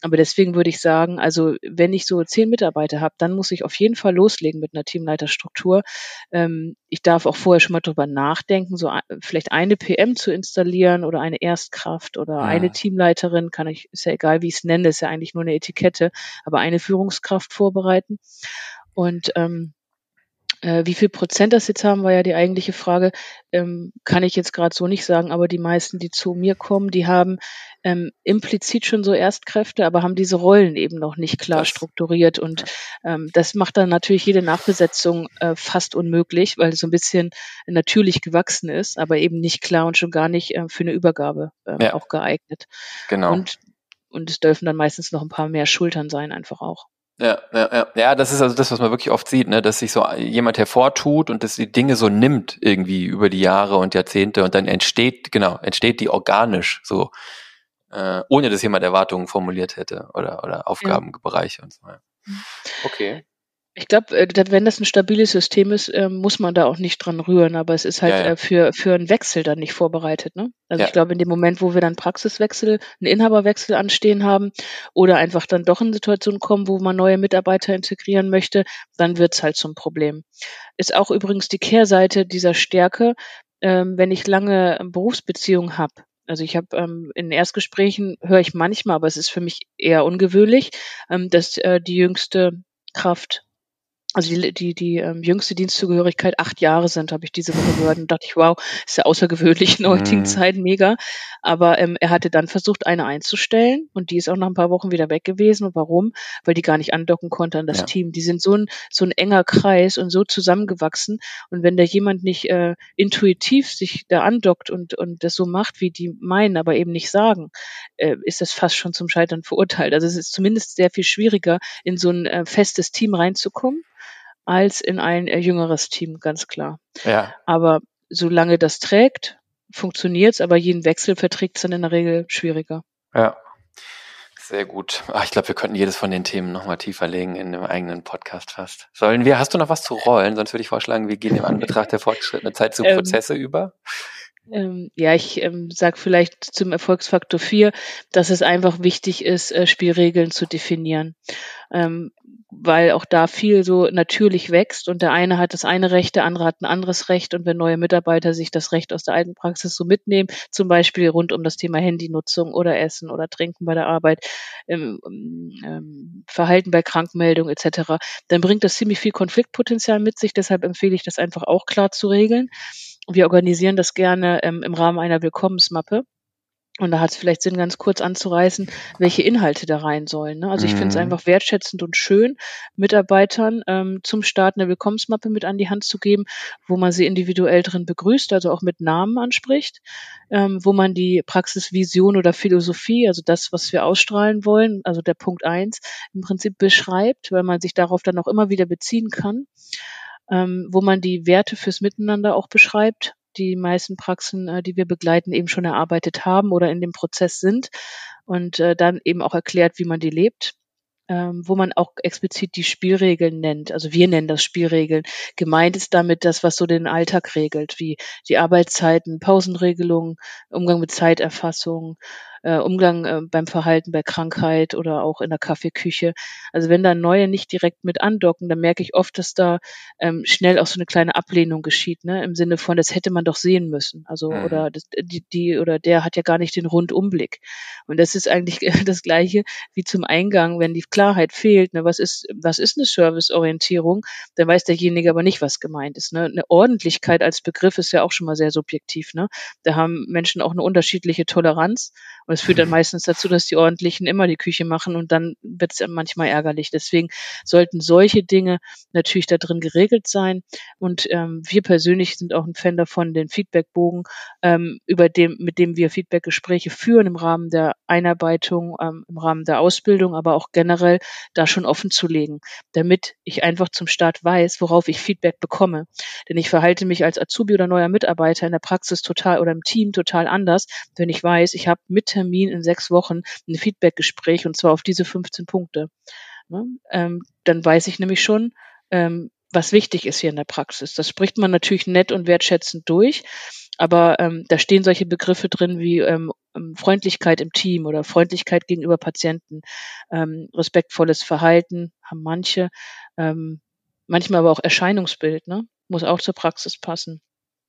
Aber deswegen würde ich sagen, also wenn ich so zehn Mitarbeiter habe, dann muss ich auf jeden Fall loslegen mit einer Teamleiterstruktur. Ähm, ich darf auch vorher schon mal drüber nachdenken, so vielleicht eine PM zu installieren oder eine Erstkraft oder ja. eine Teamleiterin, kann ich, ist ja egal, wie ich es nenne, ist ja eigentlich nur eine Etikette, aber eine Führungskraft vorbereiten. Und ähm, Äh, wie viel Prozent das jetzt haben, war ja die eigentliche Frage. Ähm, kann ich jetzt gerade so nicht sagen, aber die meisten, die zu mir kommen, die haben ähm, implizit schon so Erstkräfte, aber haben diese Rollen eben noch nicht klar das, strukturiert. Und ähm, das macht dann natürlich jede Nachbesetzung äh, fast unmöglich, weil es so ein bisschen natürlich gewachsen ist, aber eben nicht klar und schon gar nicht äh, für eine Übergabe äh, ja. auch geeignet. Genau. Und, und es dürfen dann meistens noch ein paar mehr Schultern sein, einfach auch. Ja, ja, ja. Ja, das ist also das, was man wirklich oft sieht, ne, dass sich so jemand hervortut und dass die Dinge so nimmt irgendwie über die Jahre und Jahrzehnte und dann entsteht, genau, entsteht die organisch so, äh, ohne dass jemand Erwartungen formuliert hätte oder, oder Aufgabenbereiche ja. und so. Ja. Mhm. Okay. Ich glaube, äh, wenn das ein stabiles System ist, ähm, muss man da auch nicht dran rühren, aber es ist halt ja, ja. Äh, für, für einen Wechsel dann nicht vorbereitet. Ne? Also ja. ich glaube, in dem Moment, wo wir dann Praxiswechsel, einen Inhaberwechsel anstehen haben oder einfach dann doch in Situationen kommen, wo man neue Mitarbeiter integrieren möchte, dann wird's halt zum Problem. Ist auch übrigens die Kehrseite dieser Stärke, ähm, wenn ich lange Berufsbeziehungen habe. Also ich habe ähm, in Erstgesprächen höre ich manchmal, aber es ist für mich eher ungewöhnlich, ähm, dass äh, die jüngste Kraft also die, die, die ähm, jüngste Dienstzugehörigkeit acht Jahre sind, habe ich diese Woche gehört und dachte ich, wow, ist ja außergewöhnlich in heutigen mm. Zeit, mega. Aber ähm, er hatte dann versucht, eine einzustellen und die ist auch nach ein paar Wochen wieder weg gewesen. Und warum? Weil die gar nicht andocken konnte an das ja. Team. Die sind so ein, so ein enger Kreis und so zusammengewachsen. Und wenn da jemand nicht äh, intuitiv sich da andockt und, und das so macht, wie die meinen, aber eben nicht sagen, äh, ist das fast schon zum Scheitern verurteilt. Also es ist zumindest sehr viel schwieriger, in so ein äh, festes Team reinzukommen als in ein äh, jüngeres Team, ganz klar. Ja. Aber solange das trägt, funktioniert es, aber jeden Wechsel verträgt es dann in der Regel schwieriger. Ja. Sehr gut. Ach, ich glaube, wir könnten jedes von den Themen nochmal tiefer legen in einem eigenen Podcast fast. Sollen wir, hast du noch was zu rollen? Sonst würde ich vorschlagen, wir gehen im Anbetracht der fortgeschrittenen Zeit zu ähm, Prozesse ähm, über. Ähm, ja, ich ähm, sage vielleicht zum Erfolgsfaktor 4, dass es einfach wichtig ist, äh, Spielregeln zu definieren. Ähm, weil auch da viel so natürlich wächst und der eine hat das eine Recht, der andere hat ein anderes Recht und wenn neue Mitarbeiter sich das Recht aus der alten Praxis so mitnehmen, zum Beispiel rund um das Thema Handynutzung oder Essen oder Trinken bei der Arbeit, ähm, ähm, Verhalten bei Krankmeldung etc., dann bringt das ziemlich viel Konfliktpotenzial mit sich. Deshalb empfehle ich das einfach auch klar zu regeln. Wir organisieren das gerne ähm, im Rahmen einer Willkommensmappe. Und da hat es vielleicht Sinn, ganz kurz anzureißen, welche Inhalte da rein sollen. Ne? Also ich finde es mhm. einfach wertschätzend und schön, Mitarbeitern ähm, zum Start eine Willkommensmappe mit an die Hand zu geben, wo man sie individuell drin begrüßt, also auch mit Namen anspricht, ähm, wo man die Praxisvision oder Philosophie, also das, was wir ausstrahlen wollen, also der Punkt eins, im Prinzip beschreibt, weil man sich darauf dann auch immer wieder beziehen kann ähm, wo man die Werte fürs Miteinander auch beschreibt, die meisten Praxen, äh, die wir begleiten, eben schon erarbeitet haben oder in dem Prozess sind und äh, dann eben auch erklärt, wie man die lebt ähm, wo man auch explizit die Spielregeln nennt. Also wir nennen das Spielregeln. Gemeint ist damit das, was so den Alltag regelt, wie die Arbeitszeiten, Pausenregelungen, Umgang mit Zeiterfassung, äh, Umgang äh, beim Verhalten bei Krankheit oder auch in der Kaffeeküche. Also wenn da neue nicht direkt mit andocken, dann merke ich oft, dass da ähm, schnell auch so eine kleine Ablehnung geschieht, ne? Im Sinne von, das hätte man doch sehen müssen. Also mhm. oder das, die, die oder der hat ja gar nicht den Rundumblick. Und das ist eigentlich <laughs> das Gleiche wie zum Eingang, wenn die Klarheit fehlt. Ne? Was ist was ist eine Serviceorientierung? Dann weiß derjenige aber nicht, was gemeint ist. Ne? Eine Ordentlichkeit als Begriff ist ja auch schon mal sehr subjektiv. Ne? Da haben Menschen auch eine unterschiedliche Toleranz und es führt dann meistens dazu, dass die Ordentlichen immer die Küche machen und dann wird es manchmal ärgerlich. Deswegen sollten solche Dinge natürlich da drin geregelt sein. Und ähm, wir persönlich sind auch ein Fan davon, den Feedbackbogen, ähm, über dem, mit dem wir Feedbackgespräche führen im Rahmen der Einarbeitung, ähm, im Rahmen der Ausbildung, aber auch generell da schon offen zu legen, damit ich einfach zum Start weiß, worauf ich Feedback bekomme. Denn ich verhalte mich als Azubi oder neuer Mitarbeiter in der Praxis total oder im Team total anders, wenn ich weiß, ich habe mit Termin in sechs Wochen ein Feedbackgespräch und zwar auf diese 15 Punkte. Ne? Ähm, dann weiß ich nämlich schon, ähm, was wichtig ist hier in der Praxis. Das spricht man natürlich nett und wertschätzend durch, aber ähm, da stehen solche Begriffe drin wie ähm, ähm Freundlichkeit im Team oder Freundlichkeit gegenüber Patienten, ähm, respektvolles Verhalten haben manche, ähm, manchmal aber auch Erscheinungsbild, ne? muss auch zur Praxis passen.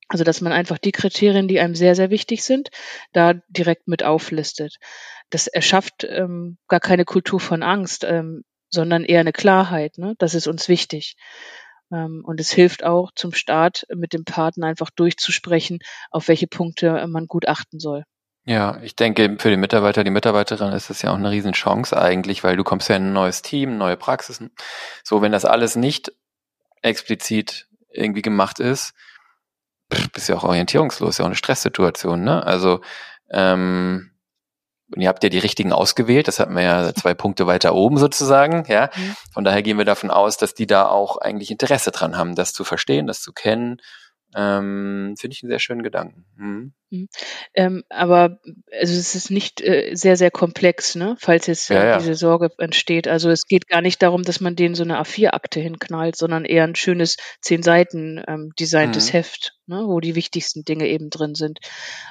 Also dass man einfach die Kriterien, die einem sehr, sehr wichtig sind, da direkt mit auflistet. Das erschafft ähm, gar keine Kultur von Angst, ähm, sondern eher eine Klarheit. Ne? Das ist uns wichtig. Ähm, und es hilft auch zum Start mit dem Partner einfach durchzusprechen, auf welche Punkte man gut achten soll. Ja, ich denke, für den Mitarbeiter, die Mitarbeiterin ist das ja auch eine Riesenchance eigentlich, weil du kommst ja in ein neues Team, neue Praxisen. So, wenn das alles nicht explizit irgendwie gemacht ist, bist ja auch orientierungslos, ja auch eine Stresssituation, ne? Also, ähm, und ihr habt ja die richtigen ausgewählt, das hatten wir ja zwei Punkte weiter oben sozusagen, ja. Mhm. Von daher gehen wir davon aus, dass die da auch eigentlich Interesse dran haben, das zu verstehen, das zu kennen ähm, Finde ich einen sehr schönen Gedanken. Mhm. Mhm. Ähm, aber also es ist nicht äh, sehr, sehr komplex, ne? falls jetzt ja, ja. diese Sorge entsteht. Also es geht gar nicht darum, dass man denen so eine A4-Akte hinknallt, sondern eher ein schönes zehn Seiten ähm, designtes mhm. Heft, ne? wo die wichtigsten Dinge eben drin sind.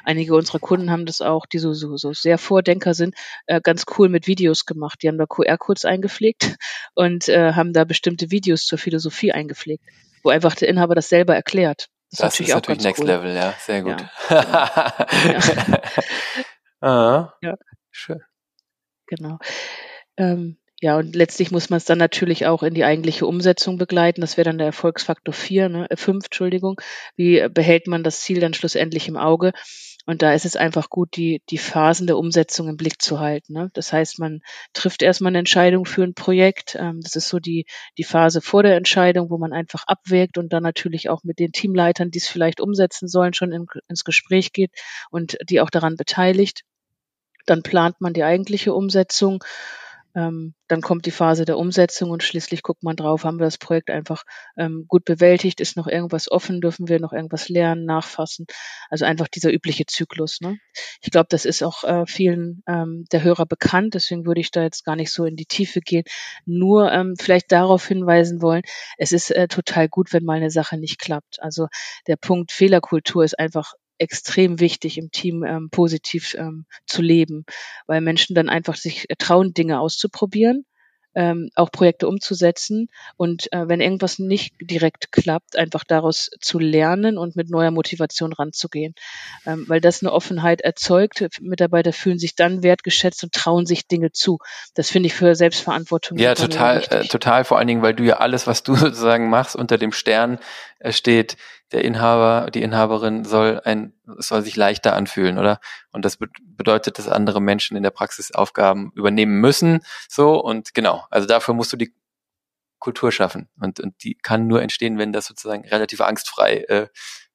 Einige unserer Kunden haben das auch, die so, so, so sehr Vordenker sind, äh, ganz cool mit Videos gemacht. Die haben da QR-Codes eingepflegt und äh, haben da bestimmte Videos zur Philosophie eingepflegt, wo einfach der Inhaber das selber erklärt. Das, das ist natürlich, ist natürlich Next cool. Level, ja, sehr gut. Ja, <laughs> ja. ja. Schön. Genau. Ähm, ja, und letztlich muss man es dann natürlich auch in die eigentliche Umsetzung begleiten. Das wäre dann der Erfolgsfaktor 4, ne, 5, äh, Entschuldigung. Wie behält man das Ziel dann schlussendlich im Auge? Und da ist es einfach gut, die, die Phasen der Umsetzung im Blick zu halten. Ne? Das heißt, man trifft erstmal eine Entscheidung für ein Projekt. Ähm, das ist so die, die Phase vor der Entscheidung, wo man einfach abwägt und dann natürlich auch mit den Teamleitern, die es vielleicht umsetzen sollen, schon in, ins Gespräch geht und die auch daran beteiligt. Dann plant man die eigentliche Umsetzung ähm, dann kommt die Phase der Umsetzung und schließlich guckt man drauf, haben wir das Projekt einfach ähm, gut bewältigt, ist noch irgendwas offen, dürfen wir noch irgendwas lernen, nachfassen. Also einfach dieser übliche Zyklus. Ne? Ich glaube, das ist auch äh, vielen ähm, der Hörer bekannt, deswegen würde ich da jetzt gar nicht so in die Tiefe gehen. Nur ähm, vielleicht darauf hinweisen wollen, es ist äh, total gut, wenn mal eine Sache nicht klappt. Also der Punkt Fehlerkultur ist einfach extrem wichtig, im Team ähm, positiv ähm, zu leben, weil Menschen dann einfach sich trauen, Dinge auszuprobieren, ähm, auch Projekte umzusetzen und äh, wenn irgendwas nicht direkt klappt, einfach daraus zu lernen und mit neuer Motivation ranzugehen, ähm, weil das eine Offenheit erzeugt. Mitarbeiter fühlen sich dann wertgeschätzt und trauen sich Dinge zu. Das finde ich für Selbstverantwortung. Ja, total, äh, total. Vor allen Dingen, weil du ja alles, was du <laughs> sozusagen machst, unter dem Stern steht der Inhaber, die Inhaberin soll ein, soll sich leichter anfühlen, oder? Und das bedeutet, dass andere Menschen in der Praxis Aufgaben übernehmen müssen, so und genau. Also dafür musst du die Kultur schaffen und und die kann nur entstehen, wenn das sozusagen relativ angstfrei äh,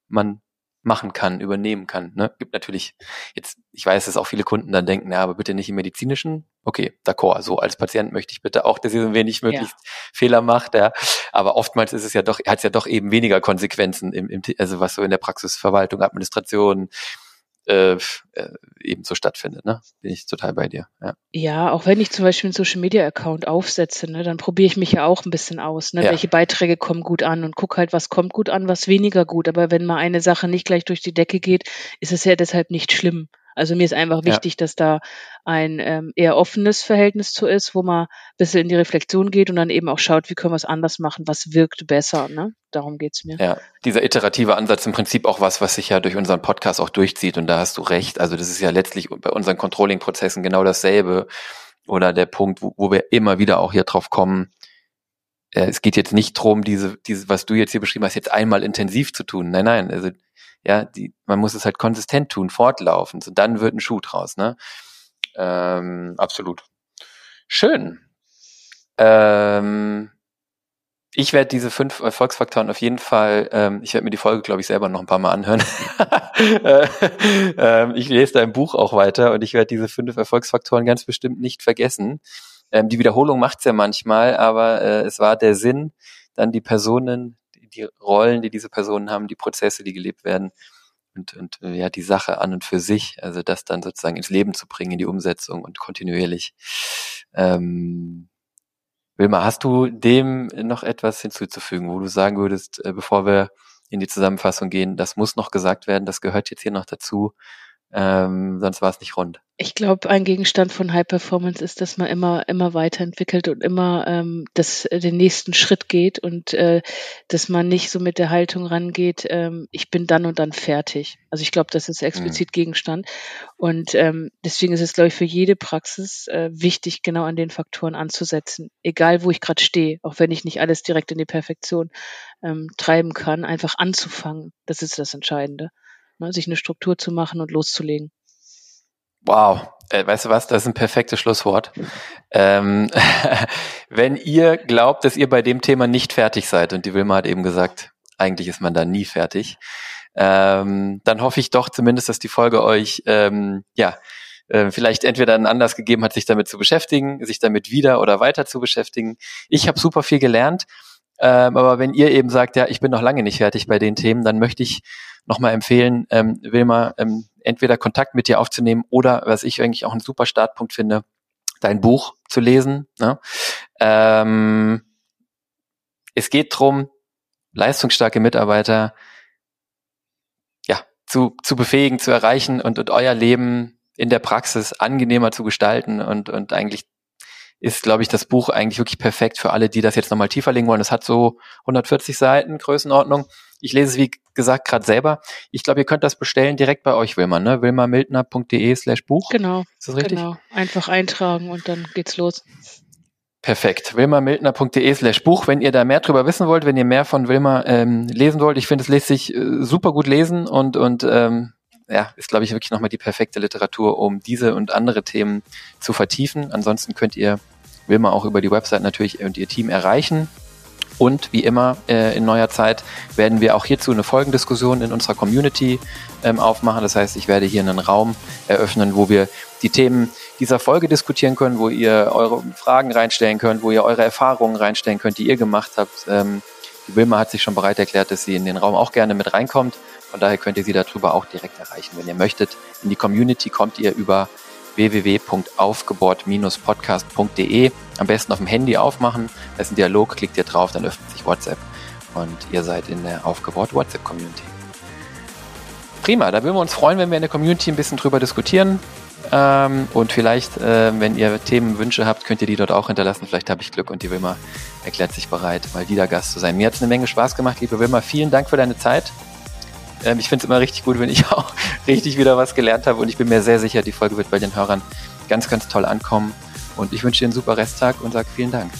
man machen kann, übernehmen kann. Ne? Gibt natürlich jetzt, ich weiß, dass auch viele Kunden dann denken, ja, aber bitte nicht im medizinischen. Okay, d'accord. So als Patient möchte ich bitte auch, dass ihr so wenig möglichst ja. Fehler macht. Ja. Aber oftmals ist es ja doch, hat es ja doch eben weniger Konsequenzen im, im, also was so in der Praxisverwaltung, Administration, äh, äh, eben so stattfindet. Ne? Bin ich total bei dir. Ja. ja, auch wenn ich zum Beispiel einen Social Media Account aufsetze, ne, dann probiere ich mich ja auch ein bisschen aus. Ne? Ja. Welche Beiträge kommen gut an und guck halt, was kommt gut an, was weniger gut. Aber wenn mal eine Sache nicht gleich durch die Decke geht, ist es ja deshalb nicht schlimm. Also mir ist einfach wichtig, ja. dass da ein ähm, eher offenes Verhältnis zu ist, wo man ein bisschen in die Reflexion geht und dann eben auch schaut, wie können wir es anders machen, was wirkt besser. Ne? Darum geht's mir. Ja, dieser iterative Ansatz im Prinzip auch was, was sich ja durch unseren Podcast auch durchzieht und da hast du recht. Also das ist ja letztlich bei unseren Controlling-Prozessen genau dasselbe oder der Punkt, wo, wo wir immer wieder auch hier drauf kommen, äh, es geht jetzt nicht drum, diese, diese, was du jetzt hier beschrieben hast, jetzt einmal intensiv zu tun. Nein, nein. Also ja, die, man muss es halt konsistent tun, fortlaufend. So dann wird ein Schuh draus, ne? Ähm, absolut. Schön. Ähm, ich werde diese fünf Erfolgsfaktoren auf jeden Fall, ähm, ich werde mir die Folge, glaube ich, selber noch ein paar Mal anhören. <laughs> äh, ähm, ich lese dein Buch auch weiter und ich werde diese fünf Erfolgsfaktoren ganz bestimmt nicht vergessen. Ähm, die Wiederholung macht's ja manchmal, aber äh, es war der Sinn, dann die Personen, die Rollen, die diese Personen haben, die Prozesse, die gelebt werden und, und ja, die Sache an und für sich, also das dann sozusagen ins Leben zu bringen, in die Umsetzung und kontinuierlich. Ähm, Wilma, hast du dem noch etwas hinzuzufügen, wo du sagen würdest, äh, bevor wir in die Zusammenfassung gehen, das muss noch gesagt werden, das gehört jetzt hier noch dazu, Ähm, sonst war es nicht rund. Ich glaube, ein Gegenstand von High Performance ist, dass man immer, immer weiterentwickelt und immer ähm, das, äh, den nächsten Schritt geht und äh, dass man nicht so mit der Haltung rangeht, ähm, ich bin dann und dann fertig. Also ich glaube, das ist explizit mhm. Gegenstand. Und ähm, deswegen ist es, glaube ich, für jede Praxis äh, wichtig, genau an den Faktoren anzusetzen. Egal, wo ich gerade stehe, auch wenn ich nicht alles direkt in die Perfektion ähm, treiben kann, einfach anzufangen. Das ist das Entscheidende. Ne? Sich eine Struktur zu machen und loszulegen. Wow, äh, weißt du was, das ist ein perfektes Schlusswort. Ähm, <laughs> wenn ihr glaubt, dass ihr bei dem Thema nicht fertig seid, und die Wilma hat eben gesagt, eigentlich ist man da nie fertig, ähm, dann hoffe ich doch zumindest, dass die Folge euch ähm, ja äh, vielleicht entweder einen Anlass gegeben hat, sich damit zu beschäftigen, sich damit wieder oder weiter zu beschäftigen. Ich habe super viel gelernt. Ähm, aber wenn ihr eben sagt, ja, ich bin noch lange nicht fertig bei den Themen, dann möchte ich nochmal empfehlen, ähm, Wilma, ähm, entweder Kontakt mit dir aufzunehmen oder, was ich eigentlich auch einen super Startpunkt finde, dein Buch zu lesen. Ne? Ähm, es geht drum, leistungsstarke Mitarbeiter ja, zu, zu befähigen, zu erreichen und, und euer Leben in der Praxis angenehmer zu gestalten und, und eigentlich ist, glaube ich, das Buch eigentlich wirklich perfekt für alle, die das jetzt nochmal tiefer legen wollen. Es hat so 140 Seiten Größenordnung. Ich lese es, wie gesagt, gerade selber. Ich glaube, ihr könnt das bestellen direkt bei euch, Wilma, ne? wilmamildner.de slash Buch. Genau. Ist das richtig? Genau. Einfach eintragen und dann geht's los. Perfekt. wilmamildner.de slash Buch. Wenn ihr da mehr drüber wissen wollt, wenn ihr mehr von Wilma ähm, lesen wollt, ich finde, es lässt sich äh, super gut lesen und, und ähm, ja, ist, glaube ich, wirklich nochmal die perfekte Literatur, um diese und andere Themen zu vertiefen. Ansonsten könnt ihr Wilma auch über die Website natürlich und ihr Team erreichen. Und wie immer äh, in neuer Zeit werden wir auch hierzu eine Folgendiskussion in unserer Community ähm, aufmachen. Das heißt, ich werde hier einen Raum eröffnen, wo wir die Themen dieser Folge diskutieren können, wo ihr eure Fragen reinstellen könnt, wo ihr eure Erfahrungen reinstellen könnt, die ihr gemacht habt. Ähm, die Wilma hat sich schon bereit erklärt, dass sie in den Raum auch gerne mit reinkommt. Von daher könnt ihr sie darüber auch direkt erreichen, wenn ihr möchtet. In die Community kommt ihr über www.aufgebohrt-podcast.de. Am besten auf dem Handy aufmachen. Da ist ein Dialog, klickt ihr drauf, dann öffnet sich WhatsApp und ihr seid in der Aufgebohrt WhatsApp Community. Prima, da würden wir uns freuen, wenn wir in der Community ein bisschen drüber diskutieren. Ähm, und vielleicht, äh, wenn ihr Themenwünsche habt, könnt ihr die dort auch hinterlassen. Vielleicht habe ich Glück und die Wilma erklärt sich bereit, mal wieder Gast zu sein. Mir hat es eine Menge Spaß gemacht, liebe Wilma. Vielen Dank für deine Zeit. Ähm, ich finde es immer richtig gut, wenn ich <laughs> auch richtig wieder was gelernt habe und ich bin mir sehr sicher, die Folge wird bei den Hörern ganz, ganz toll ankommen. Und ich wünsche dir einen super Resttag und sage vielen Dank.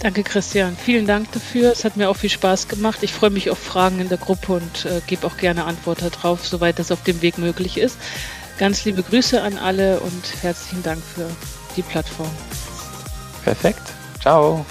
Danke, Christian. Vielen Dank dafür. Es hat mir auch viel Spaß gemacht. Ich freue mich auf Fragen in der Gruppe und äh, gebe auch gerne Antworten darauf, soweit das auf dem Weg möglich ist. Ganz liebe Grüße an alle und herzlichen Dank für die Plattform. Perfekt. Ciao.